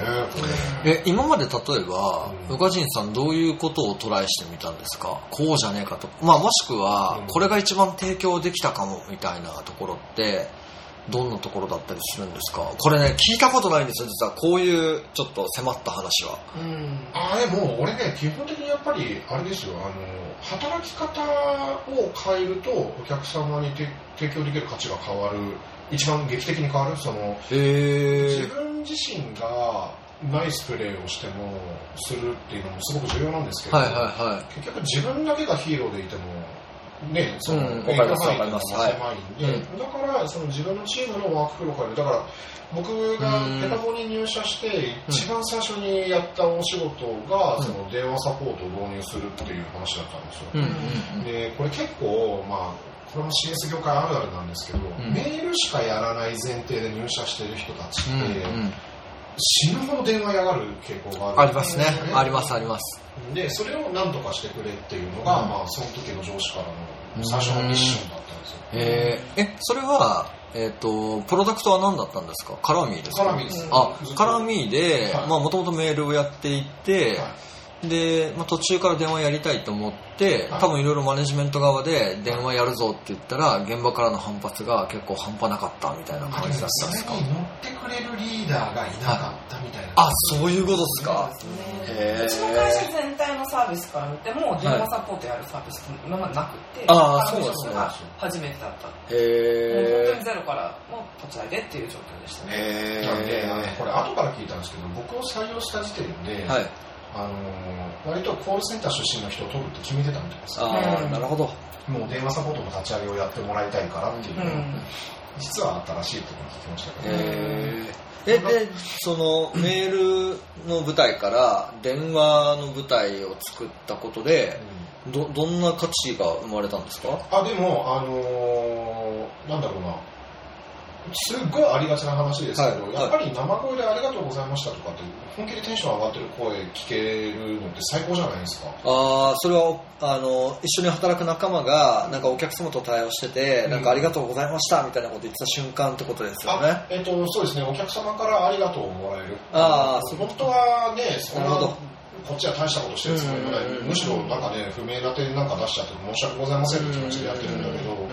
え、今まで例えば、うん宇賀神さんどういうことをトライしてみたんですか？こうじゃねえかと。まあもしくはうん、これが一番提供できたかもみたいなところって、どんなところだったりするんですか？これね、聞いたことないんですよ、実は。こういうちょっと迫った話は。うん。ああ、でも俺ね、基本的にやっぱり、あれですよ、あの、働き方を変えると、お客様にて提供できる価値が変わる、一番劇的に変わる、その、自へ分自身がナイスプレーをしても、するっていうのもすごく重要なんですけど、はいはいは結局自分だけがヒーローでいても、ね、その、うん影響範囲わかりますが狭いんで、はいだから、その自分のチームのワークフローを変える。だから、僕がペタボに入社して、一番最初にやったお仕事が、うんその電話サポートを導入するっていう話だったんですよ。い。うんうんで、これ結構、まあ、これも CS 業界あるあるなんですけど、ん。メールしかやらない前提で入社してる人たちうんって、うん死ぬほど電話やがる傾向がある。ありますね。ありますあります。でそれを何とかしてくれっていうのが、うん。まあ、その時の上司からの最初のミッションだったんですよ、えー、えそれはえっ、とプロダクトは何だったんですか？カラーミーですか？カラミです。あカラーミーではい。もともとメールをやっていて、はいで、まあ、途中から電話やりたいと思ってはい。多分いろいろマネジメント側で電話やるぞって言ったら現場からの反発が結構半端なかったみたいな感じだったんですか？それに乗ってくれるリーダーがいなかったみたいな、あそういうことですか？うちの会社全体のサービスから見ても電話サポートやるサービスって今までなくて、あーカラミそうですね。が初めてだった、へもう本当にえゼロからの立ち上げっていう。状況でしたね、へなんであのえこれ後から聞いたんですけど僕を採用した時点で、はいあの割とコールセンター出身の人を取るって決めてたみたいですああうん。なるほど。もう電話サポートの立ち上げをやってもらいたいからっていううん。実はあったらしいって聞きましたけど、へええでそのメールの舞台から電話の舞台を作ったことでどどんな価値が生まれたんですか？あでもあのーなんだろうなすっごいありがちな話ですけど、はい。やっぱり生声でありがとうございましたとかって本気でテンション上がってる声聞けるのって最高じゃないですか。ああそれはあの一緒に働く仲間がなんかお客様と対応してて、うん。なんかありがとうございましたみたいなこと言ってた瞬間ってことですよね。あえっとそうですね。お客様からありがとうをもらえる。あーそういう本当はねそんななるほど。こっちは大したことしてるつもりもない、うんうんうんむしろなんかね不明な点なんか出しちゃって申し訳ございませんって気持ちでやってるんだけど、うんうんうん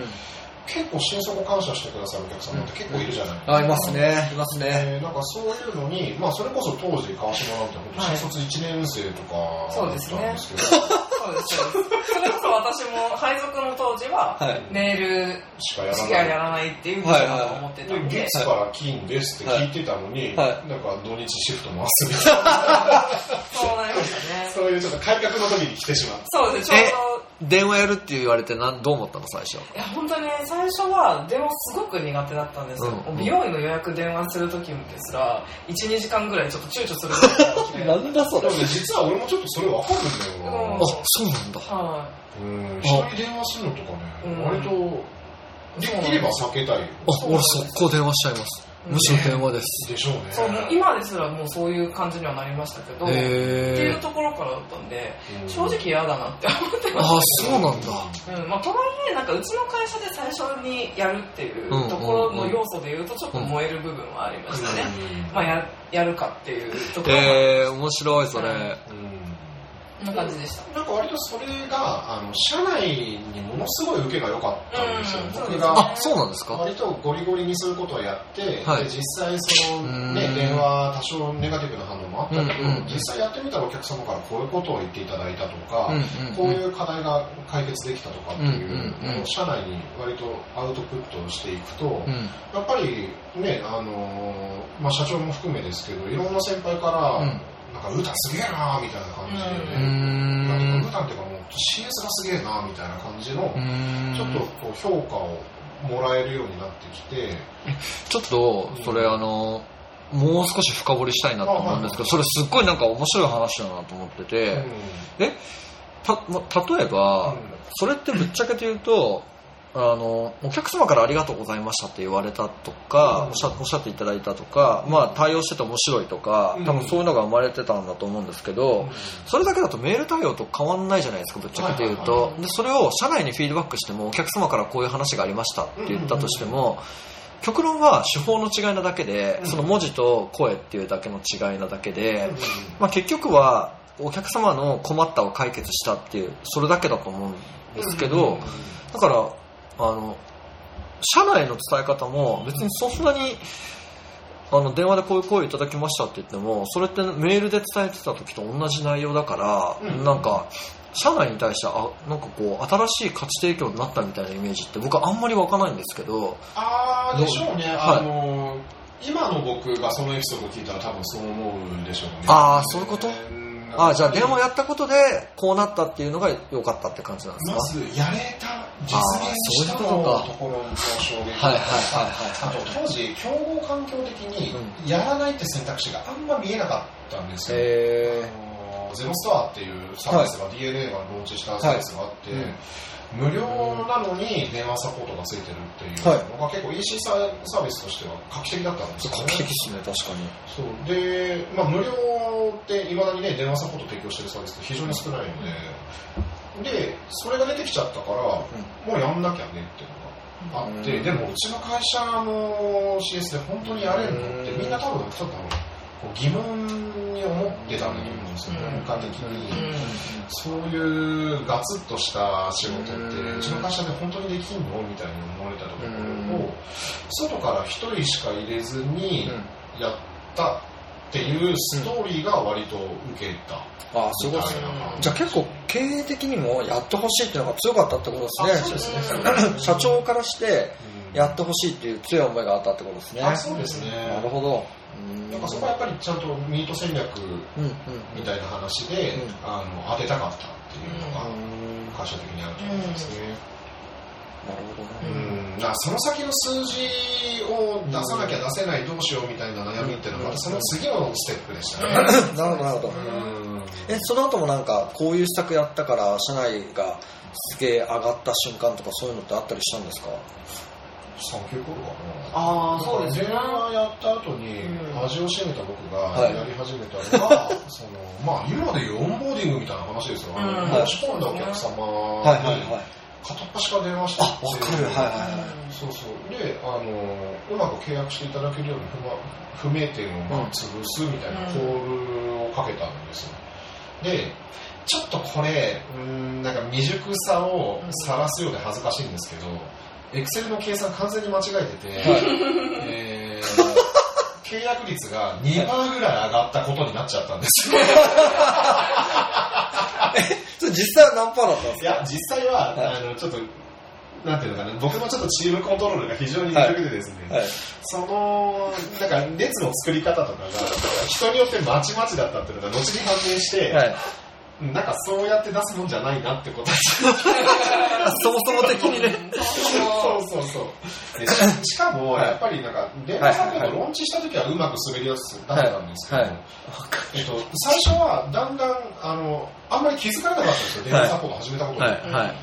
結構心底感謝してくださるお客様って結構いるじゃないですか、あいますね。いますね。えーなんかそういうのに、まあ、それこそ当時川島なんて本当新卒1年生とかだったんですけど、<laughs> そうですそうです。それこそ私も配属の当時は、はい。メールしかやらないやらないっていうふうに思ってたんで、で月から金ですって聞いてたのに、はい。なんか土日シフト回すみたいな。<laughs> そうなりましたね。そういうちょっと改革の時に来てしまってそうです。ねちょうど電話やるって言われてなんどう思ったの最初いや本当にね最初は電話すごく苦手だったんですよ、うん美容院の予約電話する時ですら12時間ぐらいちょっと躊躇するぐらいでなんだそでもね実は俺もちょっとそれ分かるんだよな、うんあそうなんだ。はうん。人に電話するのとかね、うん。割とできれば避けたいあ俺速攻電話しちゃいますむしろ電話です。でしょうね。いそうもう今ですらもうそういう感じにはなりましたけど、っていうところからだったんでうん。正直嫌だなって思ってまあしそうなんだ。た、うん。まあ、とはいえなんかうちの会社で最初にやるっていううんところの要素でいうとちょっと燃える部分はありましたね、まあ、や <laughs> やるかっていうところが、えー、面白いそれ、うんな感じでした。なんか割とそれがあの社内にものすごい受けが良かったんですよ、うん僕があそうなんですか？割とゴリゴリにそういうことをやって、はい。で実際その、ね、うん。電話多少ネガティブな反応もあったけど、うんうん実際やってみたらお客様からこういうことを言っていただいたとか、うんうんうん。こういう課題が解決できたとかっていううんうんうん。のを社内に割とアウトプットしていくと、うん。やっぱりね、あのーまあ、社長も含めですけどいろんな先輩から、うんなんかウータンすげえなーみたいな感じで、うーん。なんかウータンっていうかもう CS がすげえなーみたいな感じの、ちょっとこう評価をもらえるようになってきて、ちょっとそれあのもう少し深掘りしたいなと思うんですけどそれすっごいなんか面白い話だなと思ってて、えたま例えば、それってぶっちゃけて言うとあのお客様からありがとうございましたって言われたとか、うん。おっしゃおっしゃっていただいたとか、まあ、対応してて面白いとかうん。多分そういうのが生まれてたんだと思うんですけど、それだけだとメール対応と変わんないじゃないですかぶっちゃけて言うはいはいはとでそれを社内にフィードバックしてもお客様からこういう話がありましたって言ったとしても、極論は手法の違いなだけで、うん。その文字と声っていうだけの違いなだけで、うん。まあ、結局はお客様の困ったを解決したっていうそれだけだと思うんですけど、だからあの社内の伝え方も別にそんなにあの電話でこういう声いただきましたって言ってもそれってメールで伝えてた時と同じ内容だから、うん。なんか社内に対してあなんかこう新しい価値提供になったみたいなイメージって僕はあんまり湧かないんですけどああでしょうね、はい。あの今の僕がそのエピソードを聞いたら多分そう思うでしょうね。あーそういうこと？うんあじゃあ電話やったことでこうなったっていうのが良かったって感じなんですか？まずやれた実現したのあーそういうこところの衝撃はいはいはいあと当時競合環境的にやらないって選択肢があんま見えなかったんですよ、へあののゼロストアっていうサービスが DNA がローンチしたサービスがあって、はい。うん無料なのに電話サポートがついてるっていうのが結構 EC サービスとしては画期的だったんですよね。画期的ですね、確かに。そう。で、まあ、無料っていまだにね電話サポート提供してるサービスって非常に少ないのででそれが出てきちゃったから、もうやんなきゃねっていうのがあって、うん。でもうちの会社の CS で本当にやれるのってうん。みんな多分ちょっと疑問に思ってたんだと思うんですよね、うん他的に。うんそういうガツッとした仕事って、うちの会社で本当にできんの？みたいに思われたところうんを、外から一人しか入れずにやったっていうストーリーが割と受けた。あ、すごいですね。うんじゃあ結構経営的にもやってほしいっていうのが強かったってことあですね。ね。<laughs> 社長からしてうんやってほしいっていう強い思いがあったってことですね。あそうですね。なるほど。うんなんかそこはやっぱりちゃんとミート戦略うんうんみたいな話で、うんあの当てたかったっていうのがうん会社的にあると思いますね。なるほどうね。ん、だその先の数字を出さなきゃ出せないどうしようみたいな悩みっていうのはまたその次のステップでしたね。なるほど、なるほど。うんえ、その後もなんか、こういう施策やったから、社内がすげえ上がった瞬間とかそういうのってあったりしたんですか？産休頃かな。ああ、そうですね電。話やった後にうん味を占めた僕がはいやり始めたのが、<laughs> そのまあ今でいうオンボーディングみたいな話ですよ。あのうん申し込んだお客様にはい。片っ端から電話してあ、わかる。はいはいはい。そうそう。で、あの、うまく契約していただけるように不,、不明点をまあうん潰すみたいなコールをかけたんですよ。で、ちょっとこれ、うーん、なんか未熟さを晒すようで恥ずかしいんですけど、エクセルの計算完全に間違えてて、えー契約率が2%ぐらい上がったことになっちゃったんですよ。<laughs> それ実際は何パーだったんですか？いや、実際は、はいあの、ちょっと、なんていうのかな、僕のちょっとチームコントロールが非常に未熟でですね、はい。その、なんか列の作り方とかが、人によってまちまちだったっていうのが後に判明して、はい。なんかそうやって出すもんじゃないなってことあ <laughs> そもそも的にね。そうそうそう。<laughs> でししかも、はいやっぱりなんか、電話サポーはいはいトローンチした時はうまく滑り出すだったんですけど、はいはいえっと、最初はだんだん、あの、あんまり気づかれなかったんですよ、電話サポート始めたことで。はい。はい。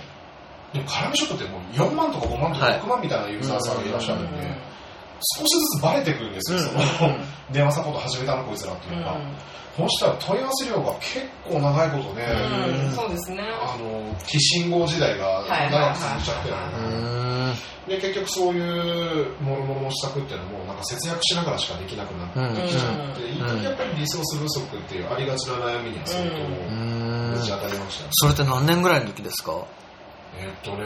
でも、カラミショップってもう4万とか5万とかはい6万みたいなユーザーさんがいらっしゃるんで、少しずつバレてくるんですよ、うんその、電話サポート始めたのこいつらっていうのが。そうしたら問い合わせ量が結構長いことね、そうですね。あの、非信号時代が長く続いちゃってるうのーん。で、結局そういうもろもろの施策っていうのも、なんか節約しながらしかできなくなってうん。きちゃって、うんやっぱりリソース不足っていうありがちな悩みには相当うんぶち当たりましたね。それって何年ぐらいの時ですか？えーっとね、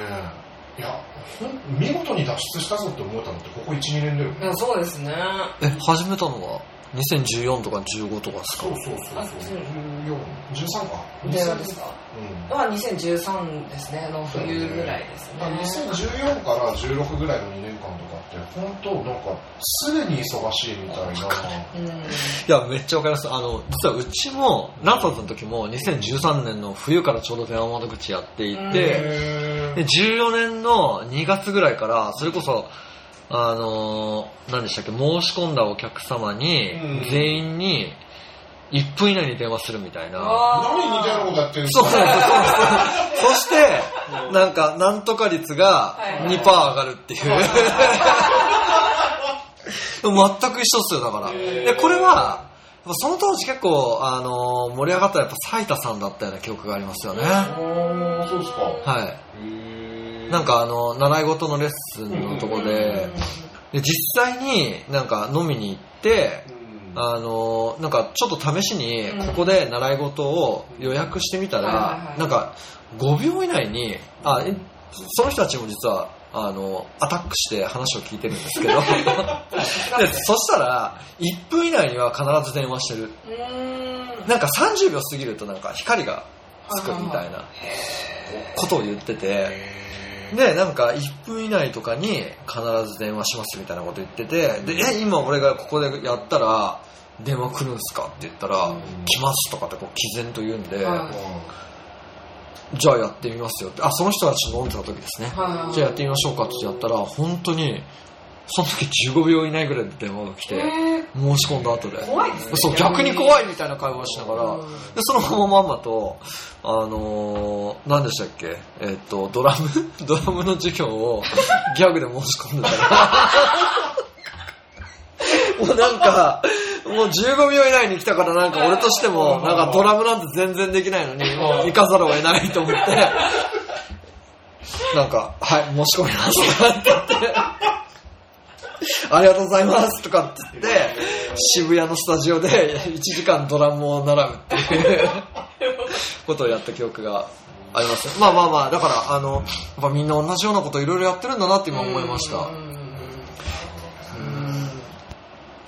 いや、ほん見事に脱出したぞって思えたのってここ1、2年だよね。うんそうですね。え、始めたのは？2014とか15とかですか？そうそうそうあそう。14、13か。電話ですか？うん。は2013ですね、の冬ぐらいですあね。2014から16ぐらいの2年間とかって、本当なんか、すでに忙しいみたいな。うん。いや、めっちゃわかります。あの、実はうちも、ナンサーズの時も2013年の冬からちょうど電話窓口やっていて、へで14年の2月ぐらいから、それこそ、あのー何でしたっけ、申し込んだお客様にうん、全員に1分以内に電話するみたいな。何に似たようなことやってるんですかそうそうそうそう。<laughs> そして、なんか、なんとか率が2%上がるっていう。<laughs> 全く一緒っすよ、だから。へーで、これは、その当時結構、あのー盛り上がったらやっぱ斉田さんだったような記憶がありますよね。あーそうですか。はい。なん、かあの、習い事のレッスンのとこで、で実際になんか飲みに行って、うん。あの、なんかちょっと試しにうん。ここで習い事を予約してみたらなんか5秒以内に、あ、えその人たちも実は、あの、アタックして話を聞いてるんですけど、<laughs> でそしたら、1分以内には必ず電話してる。うん。なんか30秒過ぎるとなんか光がつくみたいなことを言ってて、へで、なんか1分以内とかに必ず電話しますみたいなこと言ってて、で、え、今俺がここでやったら電話来るんすかって言ったら、うん。来ますとかってこう毅然と言うんで、じゃあやってみますよって、あ、その人たちと飲んでた時ですね。はい。じゃあやってみましょうかってやったら、本当に、その時15秒以内ぐらいで電話が来て、え申し込んだ後で。怖いですね。そう、逆に怖いみたいな会話をしながら、うん。で、そのまままんまと、あのー、何でしたっけ？えっと、ドラム？<laughs> ドラムの授業をギャグで申し込んでたら、<laughs> もうなんか、もう15秒以内に来たからなんか俺としても、なんかドラムなんて全然できないのに、もう行かざるを得ないと思って、なんか、はい、申し込みますとかって言って、ありがとうございますとかって言って、渋谷のスタジオで1時間ドラムを習うっていうことをやった記憶があります。まあまあまあ、だから、あの、やっぱみんな同じようなこといろいろやってるんだなって今思いました。うん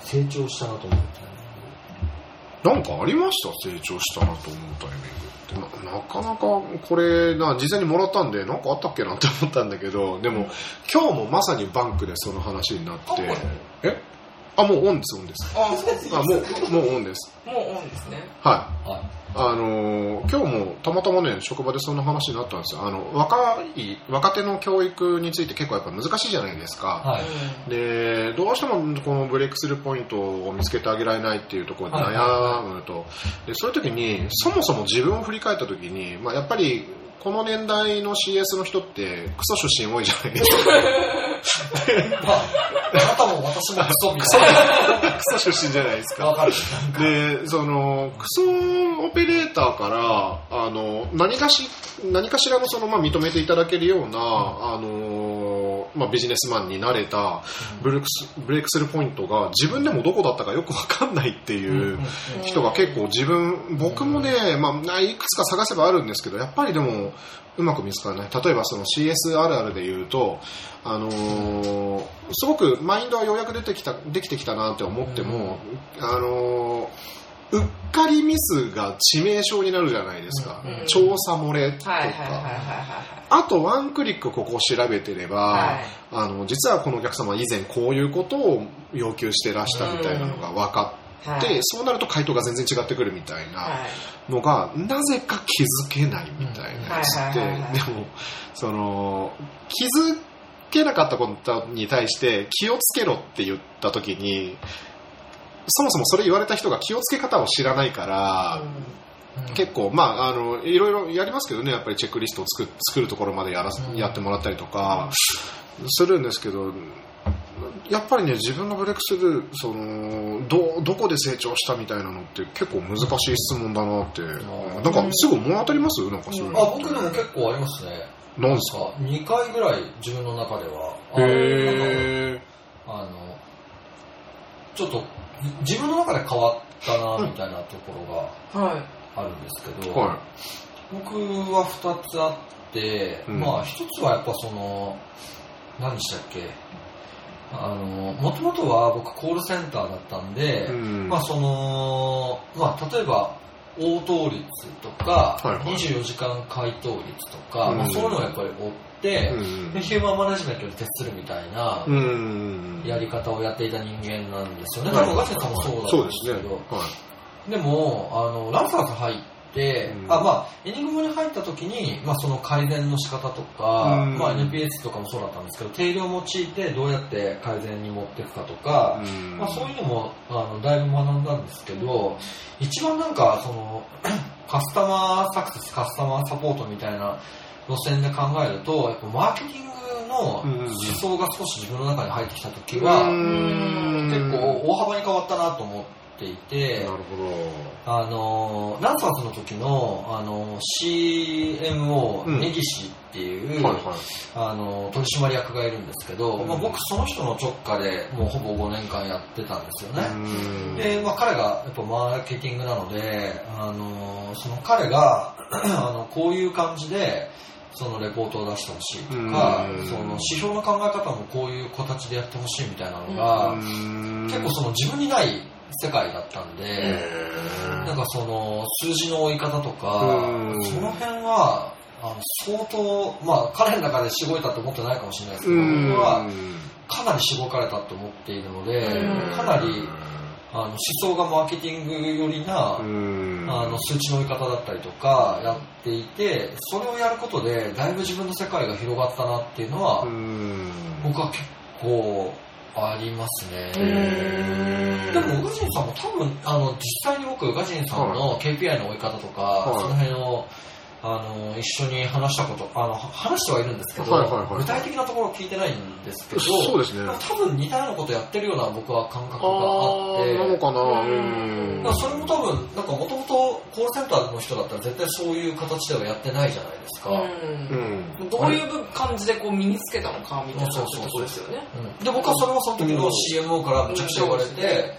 成長したなと思って。なんかありました？成長したなと思うタイミングななかなかこれな事前にもらったんでなんかあったっけなって思ったんだけどでも今日もまさにバンクでその話になって。え？あもうオンですオンです。あそうです。あもうもうオンです。もうオンですね。はい。はい。あのー今日もたまたまね職場でそんな話になったんですよ。あの若い若手の教育について結構やっぱ難しいじゃないですか、はい。でどうしてもこのブレイクスルーポイントを見つけてあげられないっていうところではい悩むと、でそういう時にそもそも自分を振り返った時に、まあ、やっぱりこの年代の CS の人ってクソ出身多いじゃないですかまあ、あなたも私もクソみたいな。クソ出身じゃないですか。でそのクソオペレーターからあの何かし何かしらのその、まあ、認めていただけるような、あのまあ、ビジネスマンになれたブレイクスブレイクスルーポイントが自分でもどこだったかよく分かんないっていう人が結構自分僕もね、まあ、いくつか探せばあるんですけどやっぱりでもうまく見つからない。例えばその CS あるあるで言うと、あのーすごくマインドはようやく出てきたできてきたなって思っても、あのーうっかりミスが致命傷になるじゃないですか、うん。調査漏れとか、はいはいはいはいはいあとワンクリックここを調べてれば、はい。あの実はこのお客様は以前こういうことを要求してらしたみたいなのが分かって、はい。そうなると回答が全然違ってくるみたいなはい。のが、なぜか気づけないみたいなやつって、でもその気づけなかったことに対して気をつけろって言った時にそもそもそれ言われた人が気をつけ方を知らないから、結構、まあ、あのいろいろやりますけどね。やっぱりチェックリストを作作るところまでやら、うん。やってもらったりとかするんですけどやっぱりね自分のブレイクスルーそのどどこで成長したみたいなのって結構難しい質問だなって。ん。なんかすぐ物当たります？なんかそういうあの僕でも結構ありますね。なんですか？か2回ぐらい自分の中では。あへえあの、ちょっと自分の中で変わったなみたいなところがはい。あるんですけど、は僕は2つあって、うん。まあ1つはやっぱその、何でしたっけあの、もともとは僕コールセンターだったんで、い、うん。まあその、まあ例えば応答率とか、はいはい。24時間回答率とか、うん。まあそういうのをやっぱり追って、うんでヒューマンマネジメントに徹するみたいなうんやり方をやっていた人間なんですよね。はい。多分ガセさんもそうだんですすけど、ね。はでも、あの、ランサーズ入って、うん。あ、まあ、エニグマに入った時に、まあ、その改善の仕方とか、うん。まあ、NPS とかもそうだったんですけど、定量を用いてどうやって改善に持っていくかとか、まあ、そういうのも、あの、だいぶ学んだんですけど、一番なんか、その、<clears throat> カスタマーサクセス、カスタマーサポートみたいな路線で考えると、やっぱマーケティングの思想が少し自分の中に入ってきた時は、うん。結構大幅に変わったなと思っていて、なるほあのランサーズの時のあの CMO うん。根岸っていう、どはいはい。あの取締役がいるんですけど、うん。まあ、僕その人の直下でもうほぼ5年間やってたんですよね、うん。で、まあ、彼がやっぱマーケティングなのであのその彼が <clears throat> あのこういう感じでそのレポートを出してほしいとか、うん。その指標の考え方もこういう形でやってほしいみたいなのが、うん。結構その自分にない世界だったんで、なんかその数字の追い方とか、うん。その辺はあの相当、まあ彼の中でしごいたと思ってないかもしれないですけど、うん。僕はかなりしごかれたと思っているので、うん。かなりあの思想がマーケティング寄りな、うんあの数値の追い方だったりとかやっていて、それをやることでだいぶ自分の世界が広がったなっていうのは、うん。僕は結構ありますね。うんでも、宇賀神さんも多分、あの、実際に僕、宇賀神さんの KPI の追い方とか、い。その辺を、あの、一緒に話したこと、あの、話してはいるんですけど、はいはいはい。具体的なところ聞いてないんですけど、そうですね。多分似たようなことやってるような僕は感覚がああって、ー、なのかな。ううん。んだそれも多分、なんかもともとコールセンターの人だったら絶対そういう形ではやってないじゃないですか。ううん。ん。どういう感じでこう身につけたのかみたいなところですよね。うん。で、僕はそれもその時の CMO からめちゃくちゃ言われて、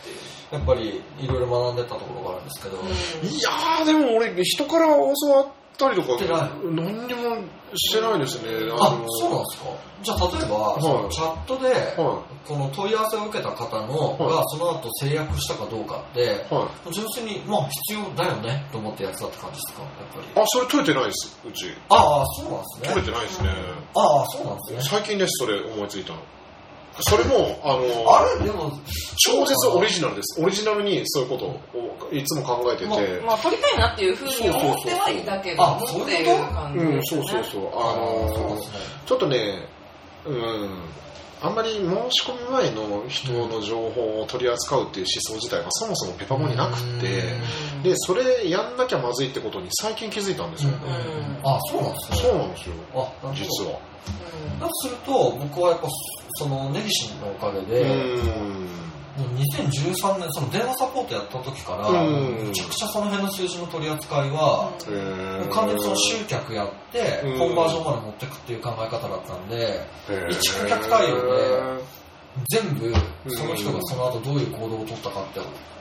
やっぱりいろいろ学んでったところがあるんですけど、いやー、でも俺、人から教わったりとか何にもしてないですね。あの、そうなんですか？じゃあ例えば、はいチャットで、はこの問い合わせを受けた方の、はいがその後制約したかどうかって、い。はい。純粋に、まあ必要だよねと思ってやつだって感じですか？やっぱり。あ、それ解いてないです、うち。ああ、そうなんですね。解いてないですね。ああ、そうなんですね。最近です、それ思いついたの。それも、あの、あれでも、超絶オリジナルです。オリジナルにそういうことをいつも考えてて。ままあ、撮りたいなっていうふうに思ってはいたけどあもそういうことっていう感じうん。そうそうそう。あのね。ちょっとね、うん、あんまり申し込み前の人の情報を取り扱うっていう思想自体がそもそもペパモになくって、で、それやんなきゃまずいってことに最近気づいたんですよね。うんあ、そうなんですね。そうなんですよ、実は。うんだとすると、僕はやっぱ、その、根岸のおかげで、うん。もう2013年、その電話サポートやった時から、うん。めちゃくちゃその辺の数字の取り扱いは、完全にその集客やって、うん。コンバージョンまで持っていくっていう考え方だったんで、えー。一顧客対応で全部その人がその後どういう行動を取ったかって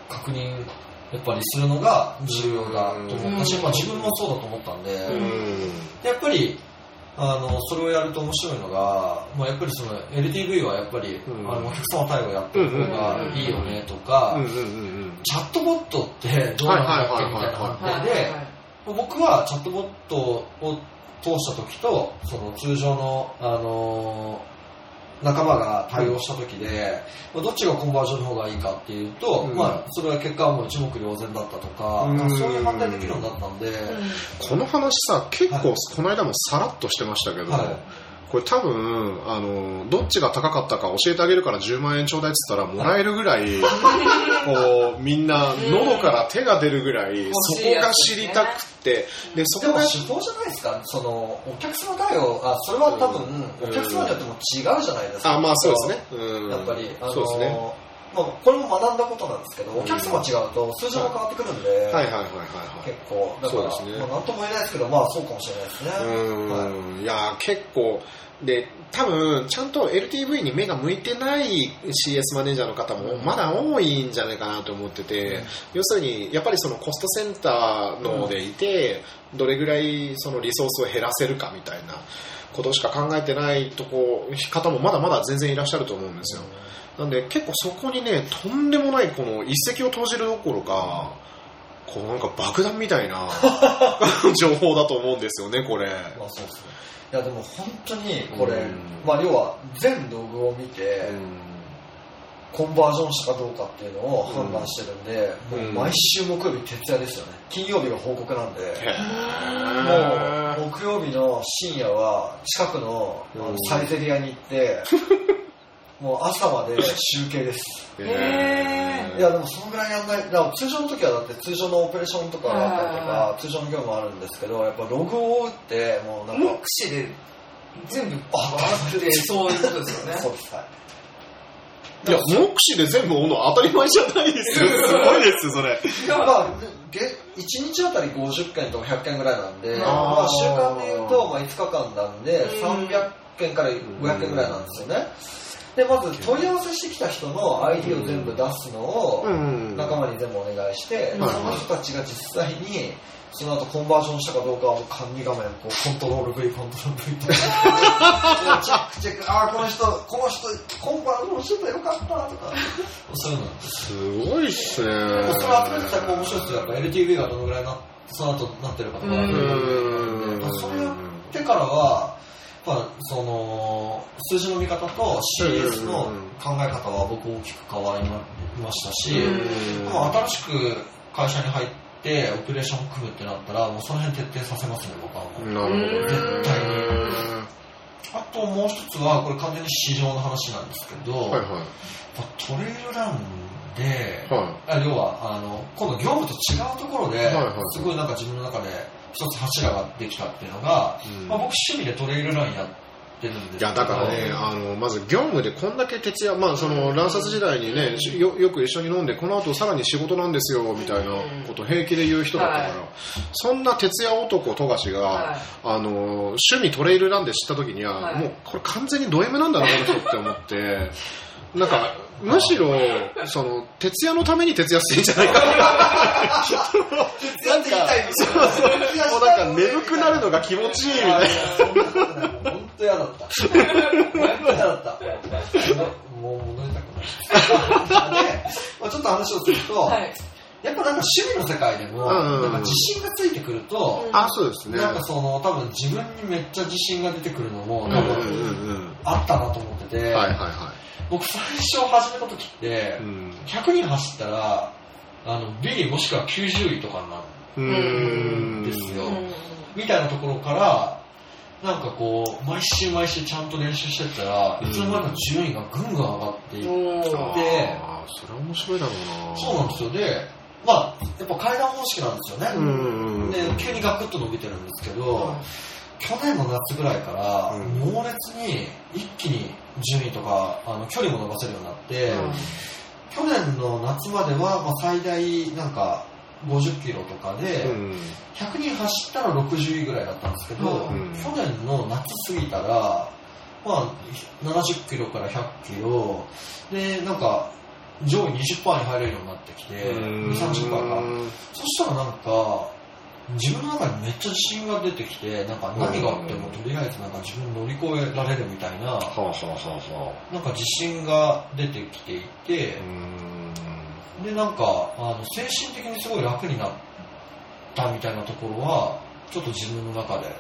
確認やっぱりするのが重要だと思ったし、うん。まあ、自分もそうだと思ったんで、うん。やっぱりあのそれをやると面白いのが、まあ、やっぱりその LTV はやっぱり、うん。あのお客様対応やってる方がいいよねとか、チャットボットってどうなんだっけみたいな判はい定で、僕はチャットボットを通した時とその通常の、あのー仲間が対応した時で、まあどっちがコンバージョンの方がいいかっていうと、うん。まあ、それは結果はもう一目瞭然だったとか、うん。まあそういう判定できるようになったんで、この話さ結構この間もさらっとしてましたけど、はいこれ多分あのどっちが高かったか教えてあげるから10万円ちょうだいっつったらもらえるぐらい、こうみんな喉から手が出るぐらい、欲そこが知りたくって。でそでこがも手法じゃないですか、そのお客様対応、あそれは多分、うん。お客様によっても違うじゃないですか。あまあそうですね、うん、やっぱり、あのーそうですねまあ、これも学んだことなんですけど、お客様違うと数字も変わってくるんで、はい。はいはいはいはい。結構、だから、ね。まあ、なんとも言えないですけど、まあそうかもしれないですね。うん、い、や結構で多分ちゃんと LTV に目が向いてない CS マネージャーの方もまだ多いんじゃないかなと思ってて、要するにやっぱりそのコストセンターのでいて、どれぐらいそのリソースを減らせるかみたいなことしか考えてないとこ方もまだまだ全然いらっしゃると思うんですよなんで結構そこにねとんでもないこの一石を投じるどころかこうなんか爆弾みたいな <laughs> 情報だと思うんですよねこれ。まあそうですね。いやでも本当にこれ、うん。まあ要は全ログを見て、コンバージョンしたかどうかっていうのを判断してるんで、うん。もう毎週木曜日徹夜ですよね。金曜日が報告なんで、へもう木曜日の深夜は近くのサイゼリアに行って、<laughs> もう朝まで集計です。へいやでもそのぐらいやんない、だから通常の時はだって通常のオペレーションとかがあったりとか、通常の業務もあるんですけど、やっぱログを打って、もうなんか目、視で全部あバーってそういうことですよね。そうです、はい。いや、目視で全部追うの当たり前じゃないですよ。<laughs> すごいです、それ。まあ、げ1日あたり50件とか100件ぐらいなんで、まあ、週間でいうと、まあ、5日間なんで、うん300件から500件ぐらいなんですよね。で、まず問い合わせしてきた人の ID を全部出すのを、ん仲間に全部お願いして、うんその人たちが実際に、その後コンバージョンしたかどうかを管理画面、こうコントロール V、コントロール V と。チェックチェック、ああ、この人、この人、コンバージョンしてたよかったとか、そういうの。すごいっすね。それ集めてたら面白いですよ。やっぱ LTV がどのぐらいな、その後なってるかとか。うんそれやってからは、ぱその数字の見方と CS の考え方は僕大きく変わりましたし、新しく会社に入ってオペレーション組むってなったら、もうその辺徹底させますね、僕は。もう。絶対に。あともう一つは、これ完全に市場の話なんですけど、はいはい。トレイルランで、はあ要はあの今度業務と違うところで、すごいなんか自分の中で一つ柱ができたっていうのが、うん。まあ、僕趣味でトレイルランやってるんですけど。いやだからね、あのまず業務でこんだけ徹夜、まあ、その乱殺時代にねしよよく一緒に飲んで、この後さらに仕事なんですよみたいなこと平気で言う人だったから、はい。そんな徹夜男、富樫が、はい。あの趣味トレイルランで知った時には、はい。もうこれ完全にド M なんだな、この人って思って。なんか、むしろ、その、徹夜のために徹夜してんじゃないかな。なんか、そうそう。もうなんか眠くなるのが気持ちいいみたいな。本当嫌だった。本当嫌だった。もう戻りたくない。で、まあ、ちょっと話をすると、はい。やっぱなんか趣味の世界でも、なんか自信がついてくると、あ、そうですね。なんかその多分自分にめっちゃ自信が出てくるのも多分うんあったなと思ってて、うん。はいはいは僕最初始めた時ってい。う、ん。100人走ったら、あの、ビリもしくは90位とかになうるんんですよ。うんみたいなところから、なんかこう、毎週毎週ちゃんと練習してったら、うんいつの間にか順位がぐんぐん上がっていって、あーそれは面白いだろうな。そうなんですよ。で、まあ、やっぱ階段方式なんですよね。うんうんうん。で、急にガクッと伸びてるんですけど、去年の夏ぐらいから、うん猛烈に一気に順位とか、あの距離も伸ばせるようになって、うん去年の夏までは、まあ、最大なんか50キロとかで、うん。100人走ったら60位ぐらいだったんですけど、うん去年の夏過ぎたら、まあ、70キロから100キロ、で、なんか、上位20%に入れるようになってきて、2、30%が。そしたらなんか、自分の中にめっちゃ自信が出てきて、なんか何があってもとりあえずなんか自分乗り越えられるみたいな、はあはあはあはなんか自信が出てきていて。で、なんか、あの精神的にすごい楽になったみたいなところは、ちょっと自分の中で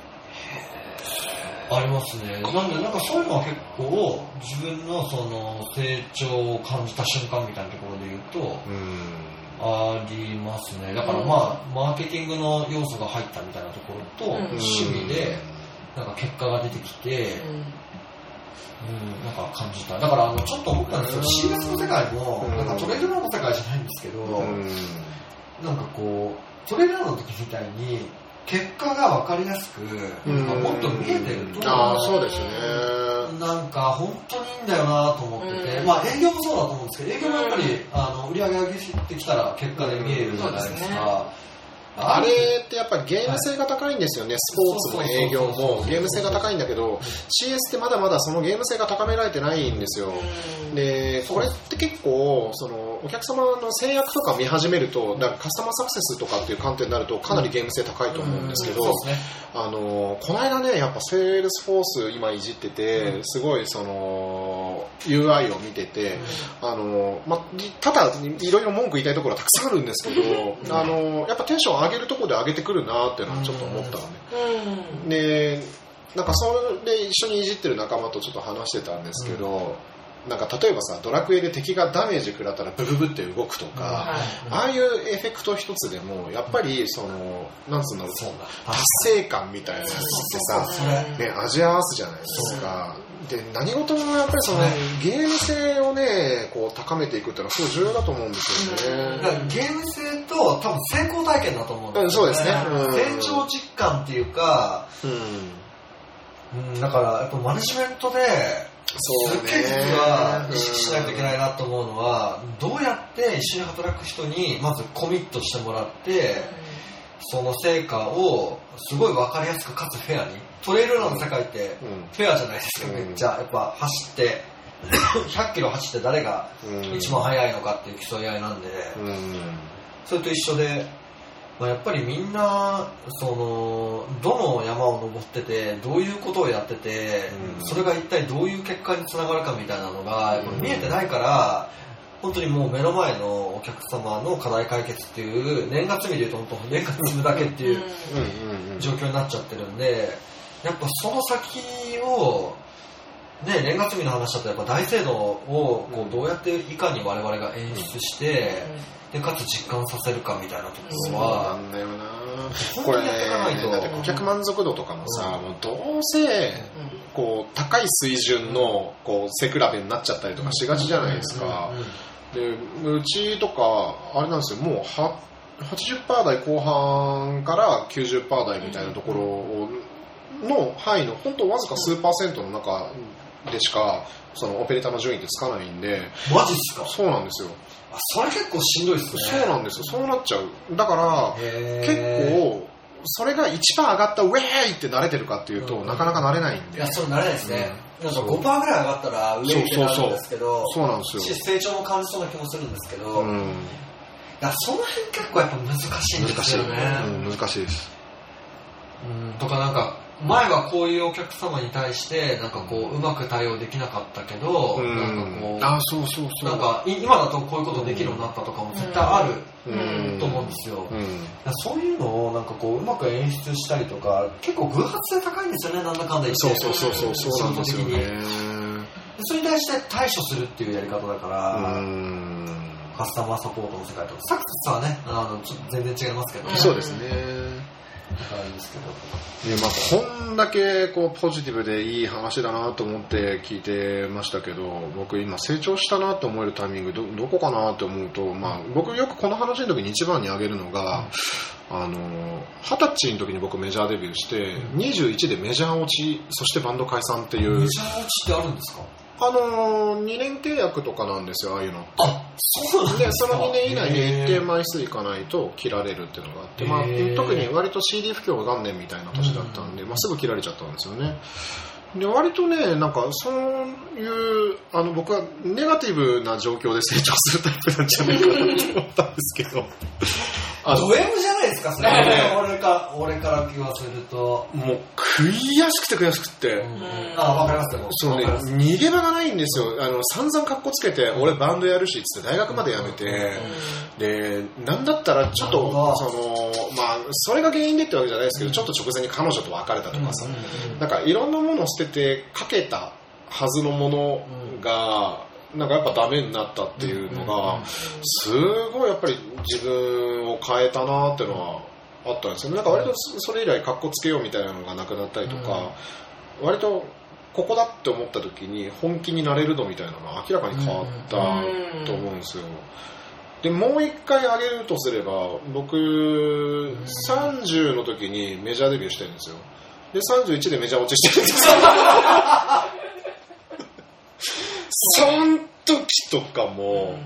ありますね。なんで、なんかそういうのは結構、自分のその成長を感じた瞬間みたいなところで言うと、うん。ありますね。だからまあ、マーケティングの要素が入ったみたいなところと、うん趣味で、なんか結果が出てきて、うんうん、なんか感じた。だから、あの、ちょっと思ったんですよ。CS の世界も、うんなんかトレードランの世界じゃないんですけど、うん。なんかこう、トレードランの時みたいに、結果が分かりやすく、なんかもっと見えてると、ああ、そうですね。なんか本当にいいんだよなと思ってて、うん。まあ営業もそうだと思うんですけど、営業もやっぱり、あの売り上げ上げてきたら結果で見えるじゃないですか。あれってやっぱりゲーム性が高いんですよね、スポーツも営業も。ゲーム性が高いんだけど CS ってまだまだそのゲーム性が高められてないんですよ。でこれって結構そのお客様の制約とか見始めるとだからカスタマーサクセスとかっていう観点になるとかなりゲーム性高いと思うんですけど。あのこの間ね、やっぱセールスフォース今いじってて、すごいその UI を見てて、あのま、ただいろいろ文句言いたいところはたくさんあるんですけど、あのやっぱテンション上げるところで上げてくるなっていうのはちょっと思ったのね。うんで、なんかそれで一緒にいじってる仲間とちょっと話してたんですけど、なんか例えばさ、ドラクエで敵がダメージ食らったらブブブって動くとか、はいああいうエフェクト一つでも、やっぱりその、なんつうんだろう、そうだ。達成感みたいなやつってさ。ね、味合わすじゃないですか。で、何事もやっぱりその、ゲーム性をね、こう高めていくっていうのはすごい重要だと思うんですよね。だからゲーム性と多分成功体験だと思うんですよ、うんそうですねうん成長実感っていうか、うん。うん、だからやっぱマネジメントで、そうねすっげえ実は意識しないといけないなと思うのは、どうやって一緒に働く人にまずコミットしてもらって、その成果をすごい分かりやすくかつフェアに。トレイルランの世界ってうん。フェアじゃないですか、うん。めっちゃ。やっぱ走って、<coughs> 100キロ走って誰がうん。一番速いのかっていう競い合いなんで、うん。それと一緒で、まあ、やっぱりみんな、その、どの山を登ってて、どういうことをやってて、うん。それが一体どういう結果につながるかみたいなのが、見えてないから、本当にもう目の前のお客様の課題解決っていう、年月見で言うと本当年月見だけっていう状況になっちゃってるんで、やっぱその先を、ね、年月見の話だとやっぱ大聖堂をこうどうやっていかに我々が演出して、でかつ実感させるかみたいなとこそうろなは、んだよな。これねだって顧客満足度とかもさ、もうどうせこう高い水準のこう背比べになっちゃったりとかしがちじゃないですか、でうちとかあれなんですよ。もうは80%台後半から90%台みたいなところをの範囲の本当わずか数パーセントの中でしかそのオペレーターの順位ってつかないんで。マジっすか？そうなんですよ。あそれ結構しんどいっすね。そうなんですよ。そうなっちゃう。だから結結構それが1%上がったウェーイって慣れてるかっていうと、うん。なかなか慣れないんで。いやそれ慣れないですね、なん。かそう5%ぐらい上がったら上ってなるんですけどそうなんですよ。し成長も感じそうな気もするんですけど、うん。だその辺結構やっぱ難しいんで難しい、すよね、うん、難しいです。うん。とかなんか前はこういうお客様に対してなんかこううまく対応できなかったけど、なんかこうあそうそうそう。なんかい今だとこういうことできるようになったとかも絶対あるうん。と思うんですよ、うん。だからそういうのをなんかこううまく演出したりとか結構偶発性高いんですよねなんだかんだ言って。そうそうそうそうそうなんですね。でそれに対して対処するっていうやり方だから、うん。カスタマーサポートの世界とサクセスはねあのちょっと全然違いますけど、うんそうですねあれですけど。ねまあ、こんだけこうポジティブでいい話だなと思って聞いてましたけど僕今成長したなと思えるタイミングどどこかなと思うと、まあ、僕よくこの話の時に一番に挙げるのが、あの二十歳の時に僕メジャーデビューして21でメジャー落ちそしてバンド解散っていう。メジャー落ちってあるんですか？あの2年契約とかなんですよああいうの。あそうなんでその2年以内に一定枚数いかないと切られるっていうのがあって、まあ特に割と CD 不況元年みたいな年だったんで、まあ、すぐ切られちゃったんですよね。で割とねなんかそういうあの僕はネガティブな状況で成長するタイプなんじゃないかなと思ったんですけどド M じゃないですかそれ。俺か俺から言わせると、もう悔しくて悔しくて、あわかりますよ。そうね、逃げ場がないんですよ。あの、散々格好つけて、俺バンドやるし、つって大学まで辞めて、で、なんだったらちょっと、その、まあ、それが原因でってわけじゃないですけど、ちょっと直前に彼女と別れたとかさ、なんかいろんなものを捨ててかけたはずのものが、なんかやっぱダメになったっていうのが、すごいやっぱり自分を変えたなっていうのはあったんですよね。なんか割とそれ以来格好つけようみたいなのがなくなったりとか、割とここだって思った時に本気になれるのみたいなのが明らかに変わったと思うんですよ。でもう一回上げるとすれば僕30の時にメジャーデビューしてるんですよ。で31でメジャー落ちしてるんですよ。そ <laughs> ん時とかも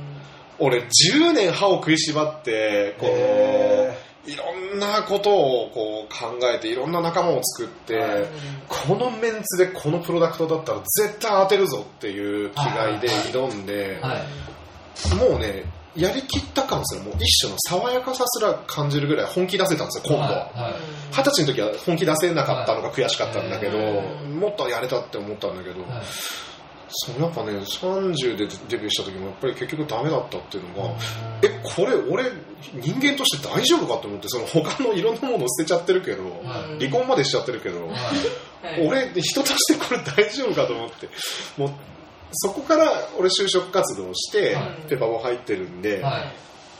俺10年歯を食いしばってこへのいろんなことをこう考えていろんな仲間を作って、はい。このメンツでこのプロダクトだったら絶対当てるぞっていう気概で挑んで、はい。もうねやりきった感すらもう一種の爽やかさすら感じるぐらい本気出せたんですよ今度は。はい。二十歳の時は本気出せなかったのが悔しかったんだけど、はい。もっとやれたって思ったんだけど、はいそうやっぱね30でデビューした時もやっぱり結局ダメだったっていうのが、えこれ俺人間として大丈夫かと思ってその他のいろんなものを捨てちゃってるけど、はい。離婚までしちゃってるけど、はい。俺人としてこれ大丈夫かと思ってもうそこから俺就職活動して、はい。ペパボ入ってるんで、はい。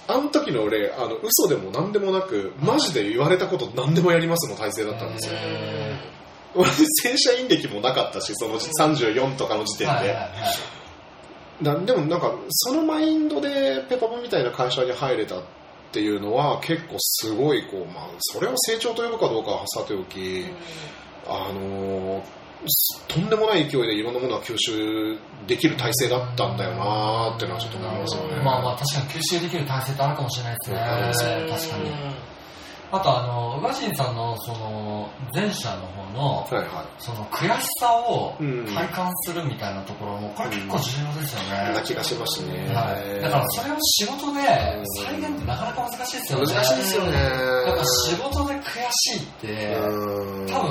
あの時の俺あの嘘でも何でもなくマジで言われたこと何でもやりますの体制だったんですよ、俺正社員歴もなかったしその34とかの時点で、はいはいはい。なでもなんかそのマインドでペパボみたいな会社に入れたっていうのは結構すごいこう、まあ、それを成長と呼ぶかどうかはさておき、あのーとんでもない勢いでいろんなものが吸収できる体制だったんだよなーっていうのはちょっと思いますよね。まあまあ確かに吸収できる体制ってあるかもしれないですね。あります確かにあとあの宇賀神さんのその前者の方のはいはその悔しさをうん。体感するみたいなところもこれ結構重要ですよい。ね、な気がしますね。はい、だからそれを仕事で再現ってなかなか難しいですよね。難しいですよね。やっぱ仕事で悔しいってうん。多分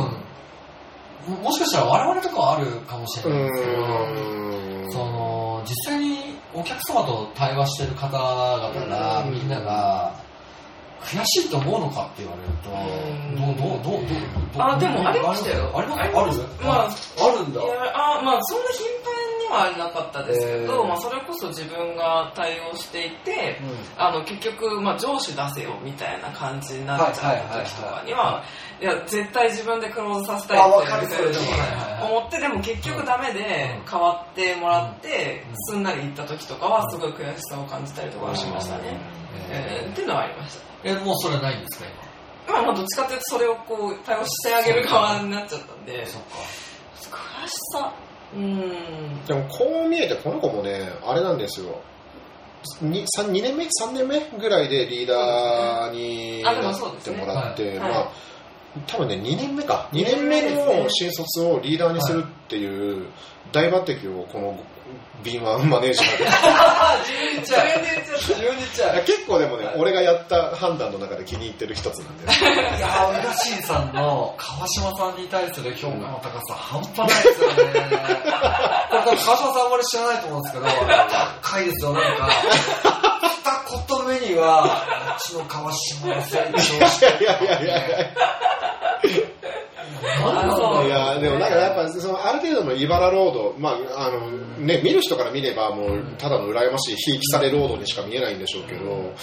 ももしかしたら我々とかはあるかもしれないですけどうん。その実際にお客様と対話してる方々がうん。みんなが悔しいと思うのかって言われるとうん。どうどうどうどうどうあでもありましたよ。あります？ある？まああるんだ。いやあまあそんな頻繁にはなかったですけど、えー。まあ、それこそ自分が対応していて、あの結局、まあ、上司出せよみたいな感じになっちゃう時とかには、いや、絶対自分でクローズさせたいって思って、でも結局ダメで変わってもらって、すんなり行った時とかは、すごい悔しさを感じたりとかはしましたね。えーっていうのはありました。え、もうそれないんですか、今？まあ、まあどっちかというとそれをこう対応してあげる側になっちゃったんで、そっか。悔しさ、うーん。でもこう見えてこの子もねあれなんですよ。2, 3 2年目？3年目ぐらいでリーダーになっもそうですね。てもらって、はい。まあ多分ね2年目か。2年目の新卒をリーダーにするっていう大抜擢をこの敏腕マネージャーで自分で言っちゃった。自分で言っちゃう。結構でもね俺がやった判断の中で気に入ってる一つなんでいやー、うらしいさんの川島さんに対する評価の高さ、半端ないですよね。これ川島さんあんまり知らないと思うんですけど、高いですよ、なんか。二言目には、うちの川島が成長していやいやいやいやいやでもなんかやっぱそのある程度の茨ロード、まああのね、見る人から見ればもうただの羨ましいひいきされロードにしか見えないんでしょうけど、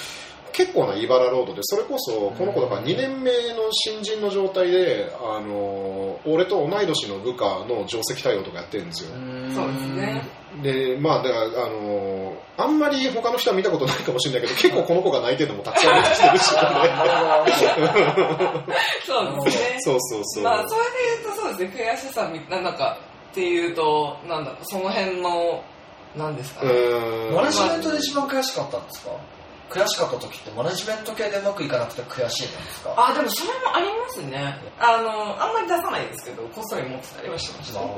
結構な茨ロードでそれこそこの子だから2年目の新人の状態であの俺と同い年の部下の定石対応とかやってるんですよ。そうですね。でまあだからあのあんまり他の人は見たことないかもしれないけど結構この子が泣いてるのもたくさん出てきてるし、そうですね。<laughs> <laughs> そうそうそう。まあ、それで言うとそうですね、悔しさみ、なんか、っていうと、なんだろう、その辺の、なんですかうね。マネジメントで一番悔しかったんですか？悔しかった時ってマネジメント系でうまくいかなくて悔しいんですかあ、でもそれもありますね。あの、あんまり出さないですけど、こっそり持ってたりはしてました。はい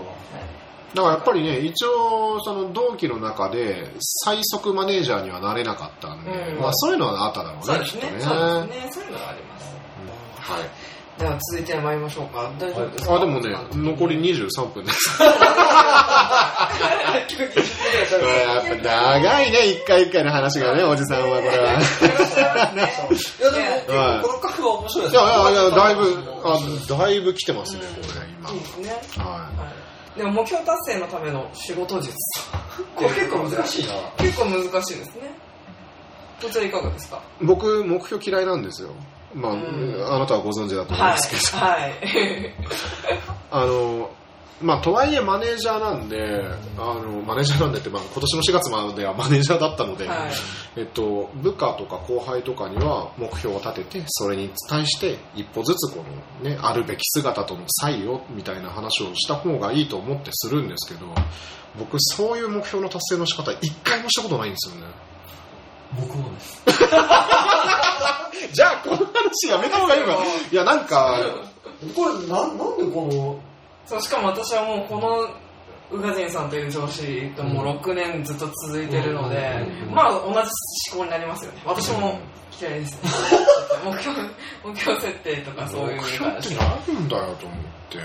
だからやっぱりね、一応、その同期の中で最速マネージャーにはなれなかったんで、うんまあそういうのはあっただろうね、そうですね。きっとね。そうですね。そういうのがあります。うんはい。では続いて参りましょうか。大丈夫ですか、あ、でもね、残り23分です。やっぱ長いね、一回一回の話がね、おじさんはこれは。いやでも、結はい構このカフェは面白いですいやいやいや、だいぶ、あだいぶ来てますね、これ、今いい。ですね。ははい。でも目標達成のための仕事術。これ結構難しい。いな。結構難しいですね。こちらいかがですか？い。僕、目標嫌いなんですよ。まあ、うんあなたはご存知だと思うんですけど。はい。<laughs> あの、まあ、とはいえマネージャーなんで、あの、マネージャーなんでって、まあ、今年の4月まではマネージャーだったので、はい。えっと、部下とか後輩とかには目標を立てて、それに対して一歩ずつこのね、あるべき姿との差異をみたいな話をした方がいいと思ってするんですけど、僕そういう目標の達成の仕方一回もしたことないんですよね。僕もです。<laughs> <laughs> じゃあこの話やめた方がいいのか。いやなんか、これ、な、なんでこの、そう、しかも私はもうこの、宇賀神さんという上司ともう6年ずっと続いてるので、まあ同じ思考になりますよね。私も嫌いですね。<laughs> 目標、目標設定とかそういう目標って話。何だよと思って。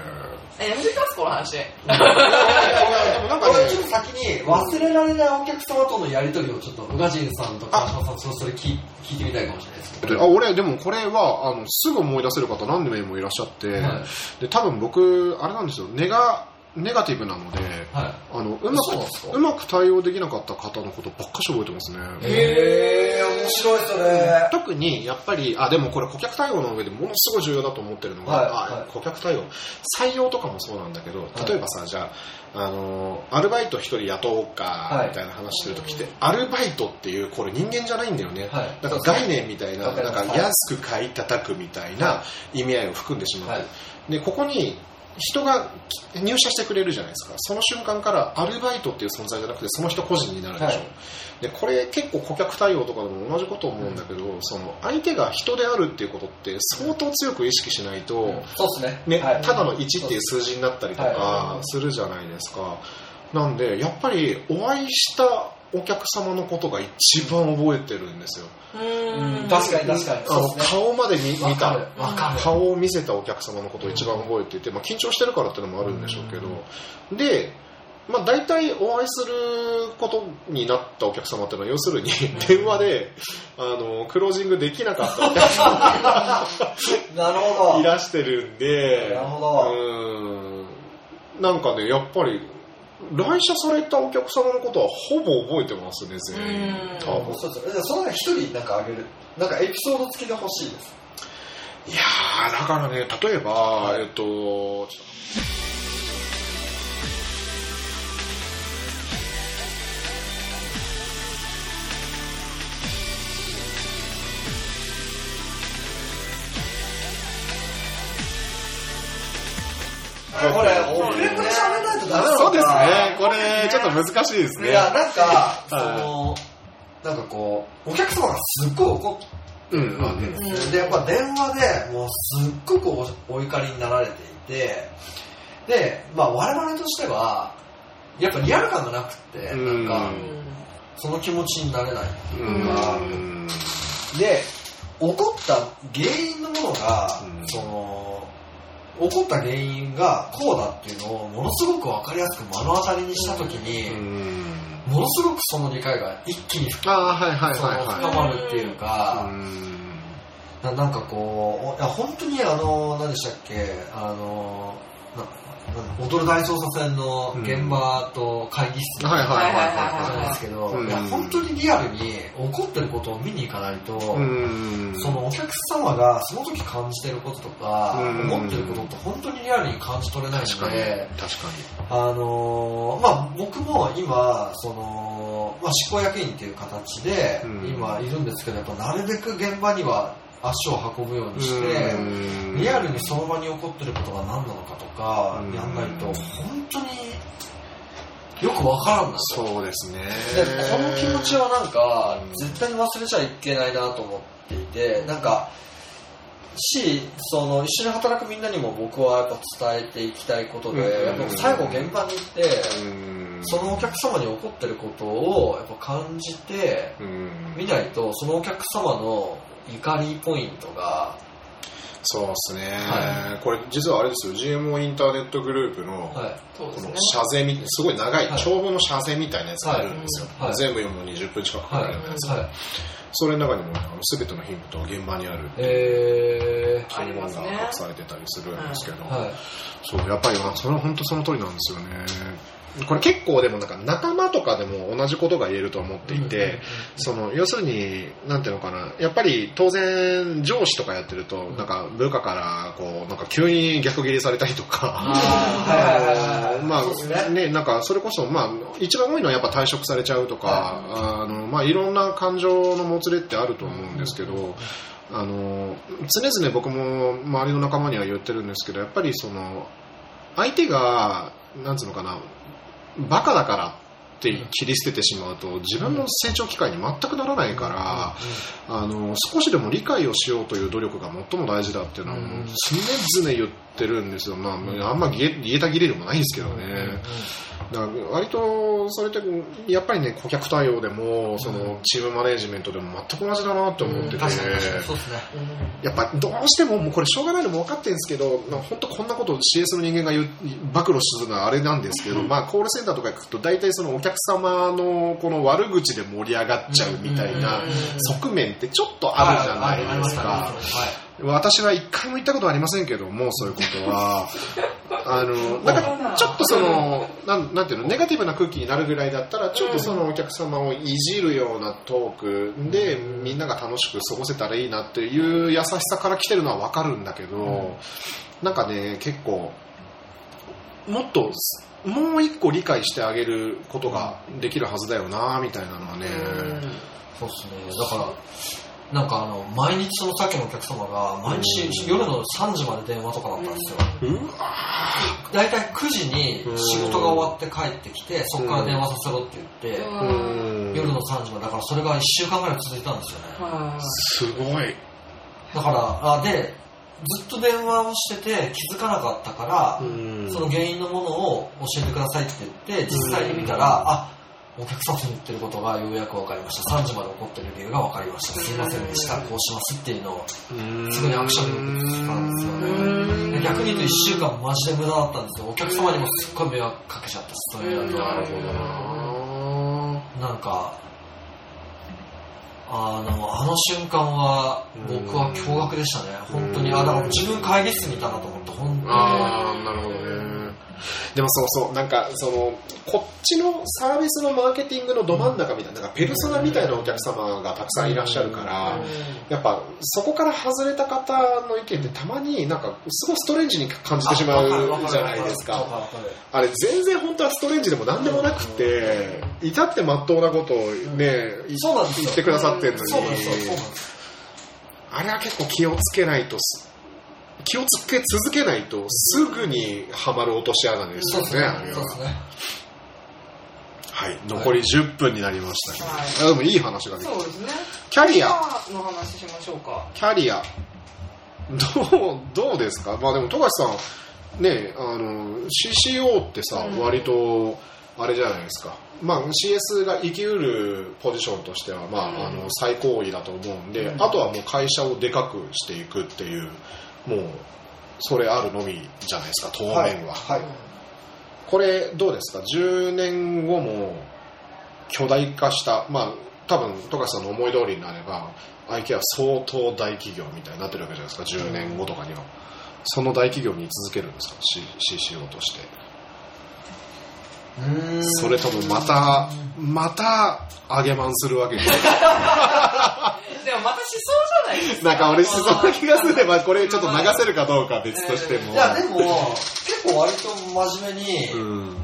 え、やめてきますこの話。<laughs> なんかねちょっと先に忘れられないお客様とのやりとりをちょっと、宇賀神さんと川島さん、それ聞い聞いてみたいかもしれないですけど。あ俺でもこれはあのすぐ思い出せる方何名もいらっしゃって、はいで多分僕あれなんですよネガネガティブなのではい。あのうまくうまく対応できなかった方のことばっかし覚えてますね。へー、面白いそれ。特にやっぱりあでもこれ顧客対応の上でものすごい重要だと思ってるのが、はいあはい。顧客対応。採用とかもそうなんだけど例えばさ、じゃああのアルバイト一人雇おうか、はい。みたいな話してる時ってアルバイトっていうこれ人間じゃないんだよね、はい。なんか概念みたいななんか安く買い叩くみたいな意味合いを含んでしまう、はい。でここに人が入社してくれるじゃないですか。その瞬間からアルバイトっていう存在じゃなくてその人個人になるでしょ、はい。でこれ結構顧客対応とかでも同じこと思うんだけど、その相手が人であるっていうことって相当強く意識しないと、そうですね。ねはい。ただの1っていう数字になったりとはかするじゃないですか、なんでやっぱりお会いしたお客様のことが一番覚えてるんですよ。うーん。確かに確かに。ね。顔まで見見た。顔を見せたお客様のことを一番覚えていて、まあ、緊張してるからっていうのもあるんでしょうけど、で、まあ、大体お会いすることになったお客様っていうのは要するに電話であのクロージングできなかったお客様 <laughs> なるほど。がいらしてるんで。なるほど。うん。なんかねやっぱり来社されたお客様のことはほぼ覚えてますね、全員うん。多分。そうですその中一人なんかあげる。なんかエピソード付きで欲しいです。いやー、だからね、例えば、えっと、ちょっとこれ、オフレコで喋らないとダメなのそうですね。これ、ちょっと難しいですね。いや、なんか、そはいの、なんかこう、お客様がすっごい怒ってうんるわけですよ。で、やっぱ電話でもうすっごくおお怒りになられていて、で、まあ我々としては、やっぱリアル感がなくって、なんか、その気持ちになれないっていうか、うんで、起こった原因のものが、うんその、起こった原因がこうだっていうのをものすごくわかりやすく目の当たりにしたときに、うんものすごくその理解が一気に深まるっていうい。か、うんななんかこう、いや本当にあの、何でしたっけ、あの、踊る大捜査線の現場と会議室はいはいはいなんはですけど、うん。いや本当にリアルに起こってることを見に行かないと、そのお客様がその時感じてることとか、うん。思ってることって本当にリアルに感じ取れないので、。確かあのーまあ、僕も今、その、まあ、執行役員っていう形でうん。今いるんですけど、やっぱなるべく現場には足を運ぶようにに。して、うんリアルにその場に起こってることが何なのかとかうんやんないと、本当によくわからんなと。そうですね。でこの気持ちはなんかうん絶対に忘れちゃいけないなと思っていてなんかしその一緒に働くみんなにも僕はやっぱ伝えていきたいことで、うんやっぱ最後現場に行って、うんそのお客様に起こってることをやっぱ感じてうん見ないとそのお客様の怒りポイントが、そうですね。は。これ実はあれですよ、GMO インターネットグループの、はい、このそうですね。謝罪みすごい長いはい。長文の謝罪みたいなやつがあるんですよ、全部読むのに20分近くかかはいるよ。うなやつ、はい、それの中にもあの全ての貧富と現場にあるえあり文ますねが隠されてたりするんですけど、そうやっぱりまあそれは本当その通りなんですよねこれ結構でもなんか仲間とかでも同じことが言えると思っていて、その要するに、なんていうのかな、やっぱり当然、上司とかやってると、なんか部下からこうなんか急に逆ギレされたりとか、まあね、なんかそれこそ、まあ、一番多いのはやっぱ退職されちゃうとか、あのまあ、いろんな感情のもつれってあると思うんですけど、あの常々僕も周りの仲間には言ってるんですけど、やっぱりその相手が、なんつうのかな、バカだからって切り捨ててしまうと自分の成長機会に全くならないから、あの少しでも理解をしようという努力が最も大事だっていうのはもううん。常々言ってるんですよ、まあ、あんま言え言えたぎれでもないんですけどね、だから割とそれってやっぱりね顧客対応でもそのチームマネジメントでも全く同じだなって思ってて、確かに確かにそうですね。やっぱどうしてももうこれしょうがないのも分かってるんですけどまあ本当こんなことを CS の人間が言う暴露するのはあれなんですけど、まあ、コールセンターとか行くと大体そのお客様のこの悪口で盛り上がっちゃうみたいな側面ってちょっとあるじゃないですか。私は一回も言ったことはありませんけども、そういうことは。<laughs> あの、だから、ちょっとその、なんなんていうの、ネガティブな空気になるぐらいだったら、ちょっとそのお客様をいじるようなトークで、みんなが楽しく過ごせたらいいなっていう優しさから来てるのはわかるんだけど、なんかね、結構、もっと、もう一個理解してあげることができるはずだよな、みたいなのはね、そうですね。だから、なんかあの、毎日そのさっきのお客様が、毎日夜の3時まで電話とかだったんですよ。大体9時に仕事が終わって帰ってきて、そこから電話させろって言って、うん。夜の3時まで、だからそれが1週間ぐらい続いたんですよね。はすごい。だから、あで、ずっと電話をしてて気づかなかったから、うん。その原因のものを教えてくださいって言って、実際に見たら、あ、お客様に言ってることがようやく分かりました。3時まで起こってる理由が分かりました。すいませんでした。こうしますっていうのを、すぐにアクションに移ったんですよね。逆に言うと1週間マジで無駄だったんですよ。お客様にもすっごい迷惑かけちゃったし、それだと。なるほどななんか、あの、あの瞬間は、僕は驚愕でしたね。本当に、あ、だから自分会議室にいたなと思って、本当に。ああなるほどねでもそうそう、なんかその、こっちのサービスのマーケティングのど真ん中みたいな、なんかペルソナみたいなお客様がたくさんいらっしゃるから、やっぱそこから外れた方の意見ってたまになんかすごいストレンジに感じてしまうじゃないですか。あれ全然本当はストレンジでも何でもなくて、至って真っ当なことをね、言ってくださってるのに、あれは結構気をつけないとす、気をつけ続けないとすぐにはまる落とし穴ですよね、あれは。はい、残り10分になりました。けど、はい。あでもいい話ができた。そうですね。キャリア、の話しましょうか。キャリア、どう、どうですか？まあでも、富樫さん、ね、あの、CCO ってさ、うん。割と、あれじゃないですか。まあ CS が生きうるポジションとしては、まあ、うん。あの、最高位だと思うんで、うん。あとはもう会社をでかくしていくっていう、もう、それあるのみじゃないですか、当面は。はいこれどうですか？10年後も巨大化したまあ多分富樫さんの思い通りになれば IK は相当大企業みたいになってるわけじゃないですか10年後とかには。その大企業に続けるんですか？CCO としてそれともまたまた上げまんするわけ？ですかでもまたしそうじゃないですか。なんか俺しそうな気がすればこれちょっと流せるかどうかは別としても。いやでも結構割と真面目に、うん。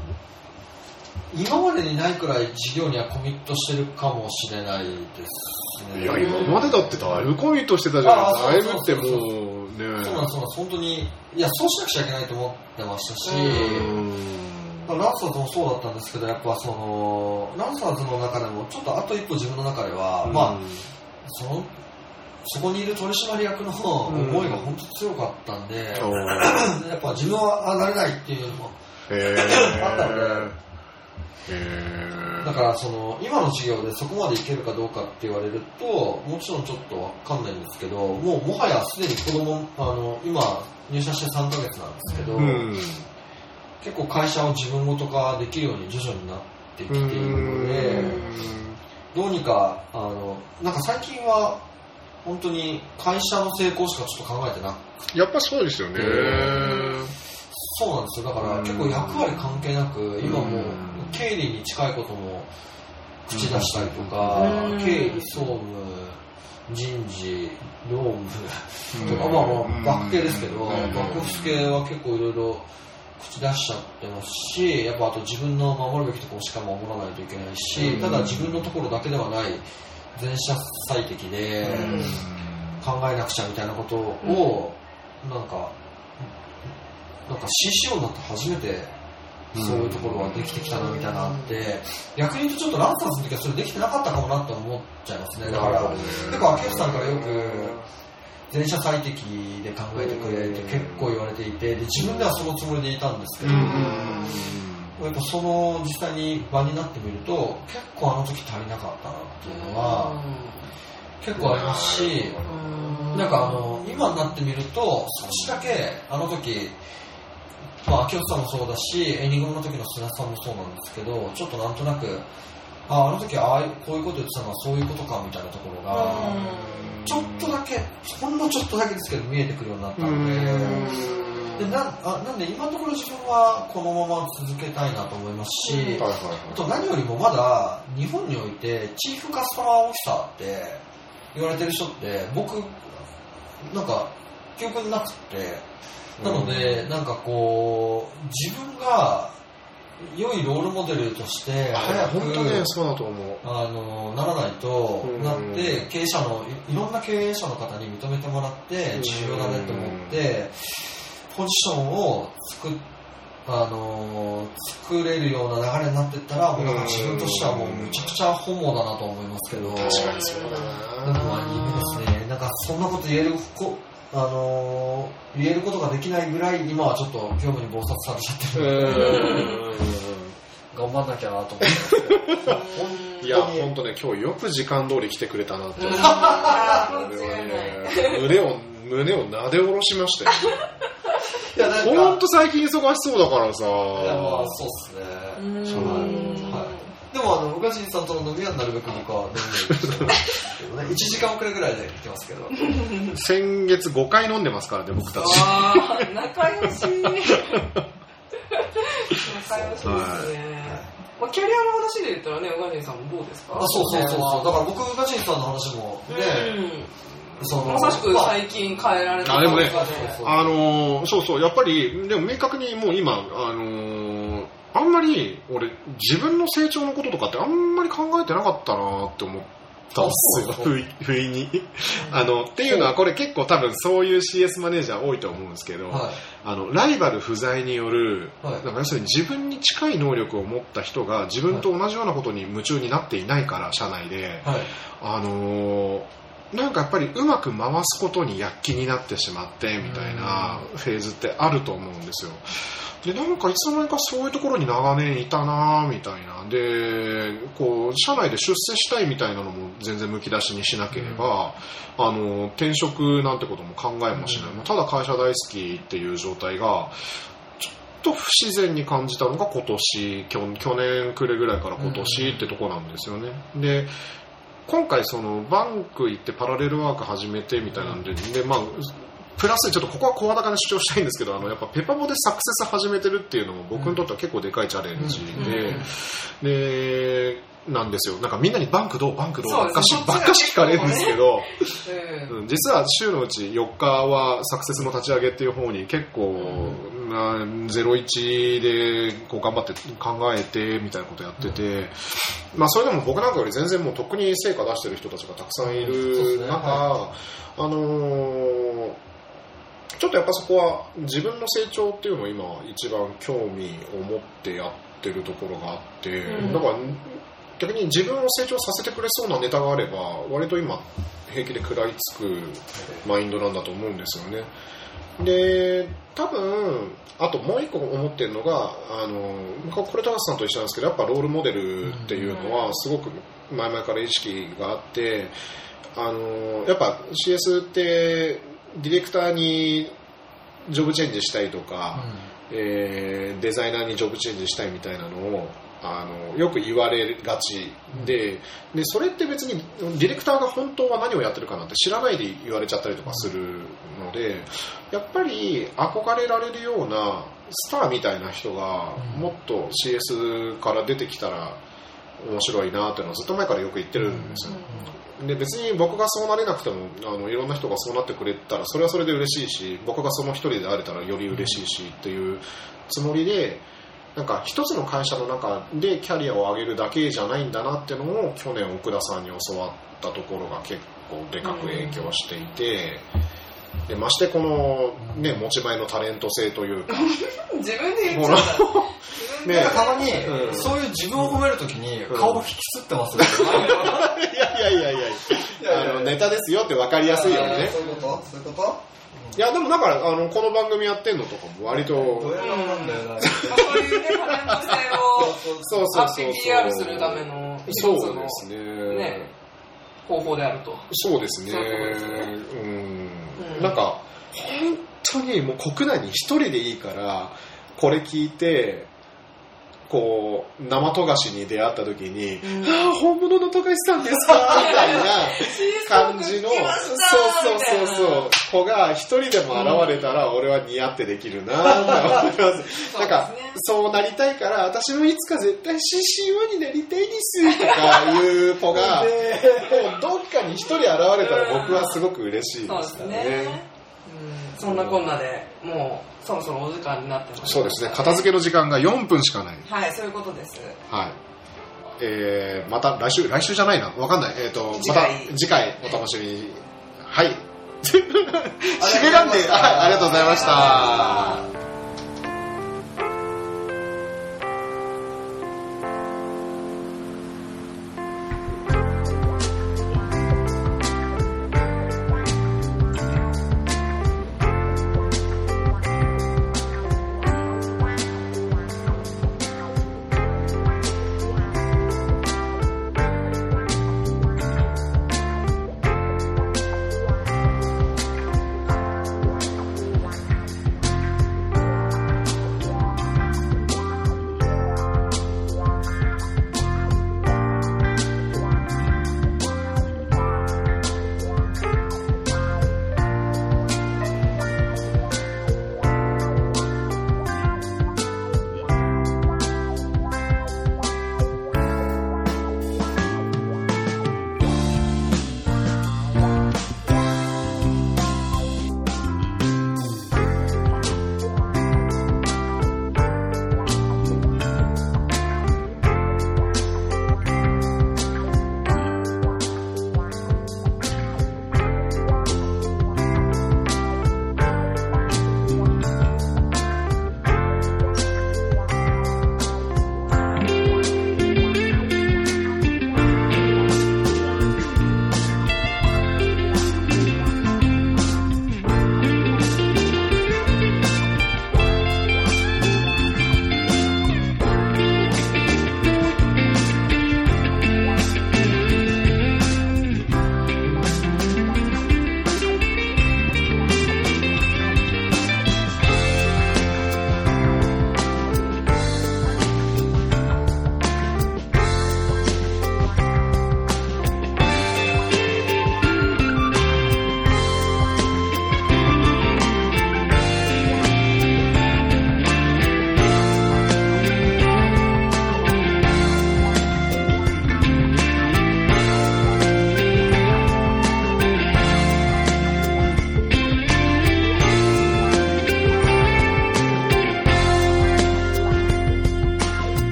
今までにないくらい事業にはコミットしてるかもしれないですね。いや今までだってだいぶコミットしてたじゃあない。だいぶってもそうそう。そううね。そうなんですそうなんです。本当にいやそうしなくちゃいけないと思ってましたし、うんランサーズもそうだったんですけどやっぱそのランサーズの中でもちょっとあと一歩自分の中では、まあそのそこにいる取締役の思いが本当強かったんで、うんやっぱ自分はあなれないっていうのもへ <laughs> あったので。えだからその今の授業でそこまでいけるかどうかって言われるともちろんちょっとわかんないんですけどもうもはやすでに子供あの今入社して3ヶ月なんですけど、うん結構会社を自分ごと化できるように徐々になってきているのでどうにかあのなんか最近は本当に会社の成功しかちょっと考えてなくやっぱそうですよね。そうなんですよ。だから結構役割関係なく今もう経理に近いことも口出したりとかうん。経理総務人事労務とかうん。まあまあバック系ですけどうん。バックオフィス系は結構いろいろ口出しちゃってますしやっぱあと自分の守るべきところしか守らないといけないしただ自分のところだけではない全社最適で考えなくちゃみたいなことをなんかなんか CCO になって初めてそういうところはできてきたなみたいなのあって逆に言うとちょっとランサーズの時はそれできてなかったかもなって思っちゃいますね。だから結構秋吉さんからよく全社最適で考えてくれって結構言われていてで自分ではそのつもりでいたんですけどやっぱその実際に場になってみると結構あの時足りなかったなっていうのは結構ありますしなんかあの今になってみると少しだけあの時まあ秋吉さんもそうだしエニグマの時の菅さんもそうなんですけどちょっとなんとなくああの時ああいうこういうこと言ってたのはそういうことかみたいなところがちょっとだけほんのちょっとだけですけど見えてくるようになったので。でなんあなんで今のところ自分はこのまま続けたいなと思いますし、あと何よりもまだ日本においてチーフカスタマーオフィサーって言われてる人って僕なんか記憶になくて。なのでなんかこう自分が良いロールモデルとして本当ねそうだと思う。あのならないとうん。なって経営者のいいろんな経営者の方に認めてもらってうん。重要だねと思ってポジションを作っあの作れるような流れになっていったらもうなんか自分としてはもうむちゃくちゃ本望だなと思いますけど。確かにそうだな。ですね。なんかそんなこと言えるこあの言えることができないぐらい今はちょっと業務に忙殺されちゃってる。頑張ん。なきゃなと思っていや本当ね今日よく時間通り来てくれたなって <laughs> 胸を胸をなで下ろしましたよ。いやなんか。本当最近忙しそうだからさ。いやまあそうっすねでもあの宇賀神さんとの飲みはなるべく僕は飲んでるしてますけどね。<laughs> 1時間遅れぐらいで行ってますけど。先月5回飲んでますからね僕たち。あー仲良し。キャリアの話で言ったらね、宇賀神さんもどうですか？あそうそうそうそう。だから僕、ガチンさんの話も、ね、そのまさしく最近変えられたあでもねあのーそうそう、やっぱり、でも明確にもう今、あのーあんまり俺、自分の成長のこととかってあんまり考えてなかったなって思ったんですよ、不意不意に。<laughs> あの、っていうのはこれ結構多分そういう CS マネージャー多いと思うんですけど、はあの、ライバル不在による、はいなんか要するに自分に近い能力を持った人が自分と同じようなことに夢中になっていないから、社内で。い。はい。あのーなんかやっぱりうまく回すことに躍起になってしまってみたいなフェーズってあると思うんですよ。で、なんかいつの間にかそういうところに長年いたなみたいな。で、こう、社内で出世したいみたいなのも全然むき出しにしなければ、あの、転職なんてことも考えもしない。もうただ会社大好きっていう状態が、ちょっと不自然に感じたのが今年、去去年くれぐらいから今年ってとこなんですよね。で、今回そのバンク行ってパラレルワーク始めてみたいなんで、でまあ、プラスちょっとここは声高に主張したいんですけど、あのやっぱペパボでサクセス始めてるっていうのも僕にとっては結構でかいチャレンジで、で、なんですよ。なんかみんなにバンクどうバンクどうばっかしばっかし聞かれるんですけど、実は週のうち4日はサクセスの立ち上げっていう方に結構、まあ、01でこう頑張って考えてみたいなことやってて、まあそれでも僕なんかより全然もうとっくに成果出してる人たちがたくさんいる中、あのーちょっとやっぱそこは自分の成長っていうのを今一番興味を持ってやってるところがあって、うんだから逆に自分を成長させてくれそうなネタがあれば割と今平気で食らいつくマインドなんだと思うんですよね。で、多分、あともう一個思ってるのが、あの、これ高橋さんと一緒なんですけど、やっぱロールモデルっていうのはすごく前々から意識があって、あの、やっぱ CS ってディレクターにジョブチェンジしたいとか、えーデザイナーにジョブチェンジしたいみたいなのをあのよく言われがちででそれって別にディレクターが本当は何をやってるかなんて知らないで言われちゃったりとかするのでやっぱり憧れられるようなスターみたいな人がうんもっと CS から出てきたら面白いなっていうのはずっと前からよく言ってるんですよ。で別に僕がそうなれなくてもあのいろんな人がそうなってくれたらそれはそれで嬉しいし僕がその一人であれたらより嬉しいしっていうつもりでなんか一つの会社の中でキャリアを上げるだけじゃないんだなっていうのを去年奥田さんに教わったところが結構でかく影響していて。でましてこの、ね、持ち前のタレント性という。か <laughs> 自分で言っちゃった。自分でね。たまに、うん。そういう自分を褒めるときにうん。顔を引きつってますよ。いやいやいやいや。あのネタですよって分かりやすいようにね。そういうこと？そういうこいやでもだからあのこの番組やってんのとかも割とそういうね、タレント性を <laughs> そうそうそう PR するためのそうのですね。ね方法であると。そうですね。なんか本当にもう国内に一人でいいからこれ聞いてこう生富樫に出会った時に「うん。ああ本物の富樫さんですか」みたいな感じのそうそうそうそう子が一人でも現れたら俺は似合ってできるなって思います。なんかそうなりたいから私もいつか絶対 CCO になりたいですとかいう子が <laughs> もうどっかに一人現れたら僕はすごく嬉しいですですよねね。。うん、そんなこんなでもうそろそろお時間になってます。そうですね。片付けの時間が4分しかない。はい、そういうことです。はい。えー、また来週来週じゃないな。わかんない。えっ、と次また回。次回お楽しみに。はい。締めなんではいありがとうございました <laughs>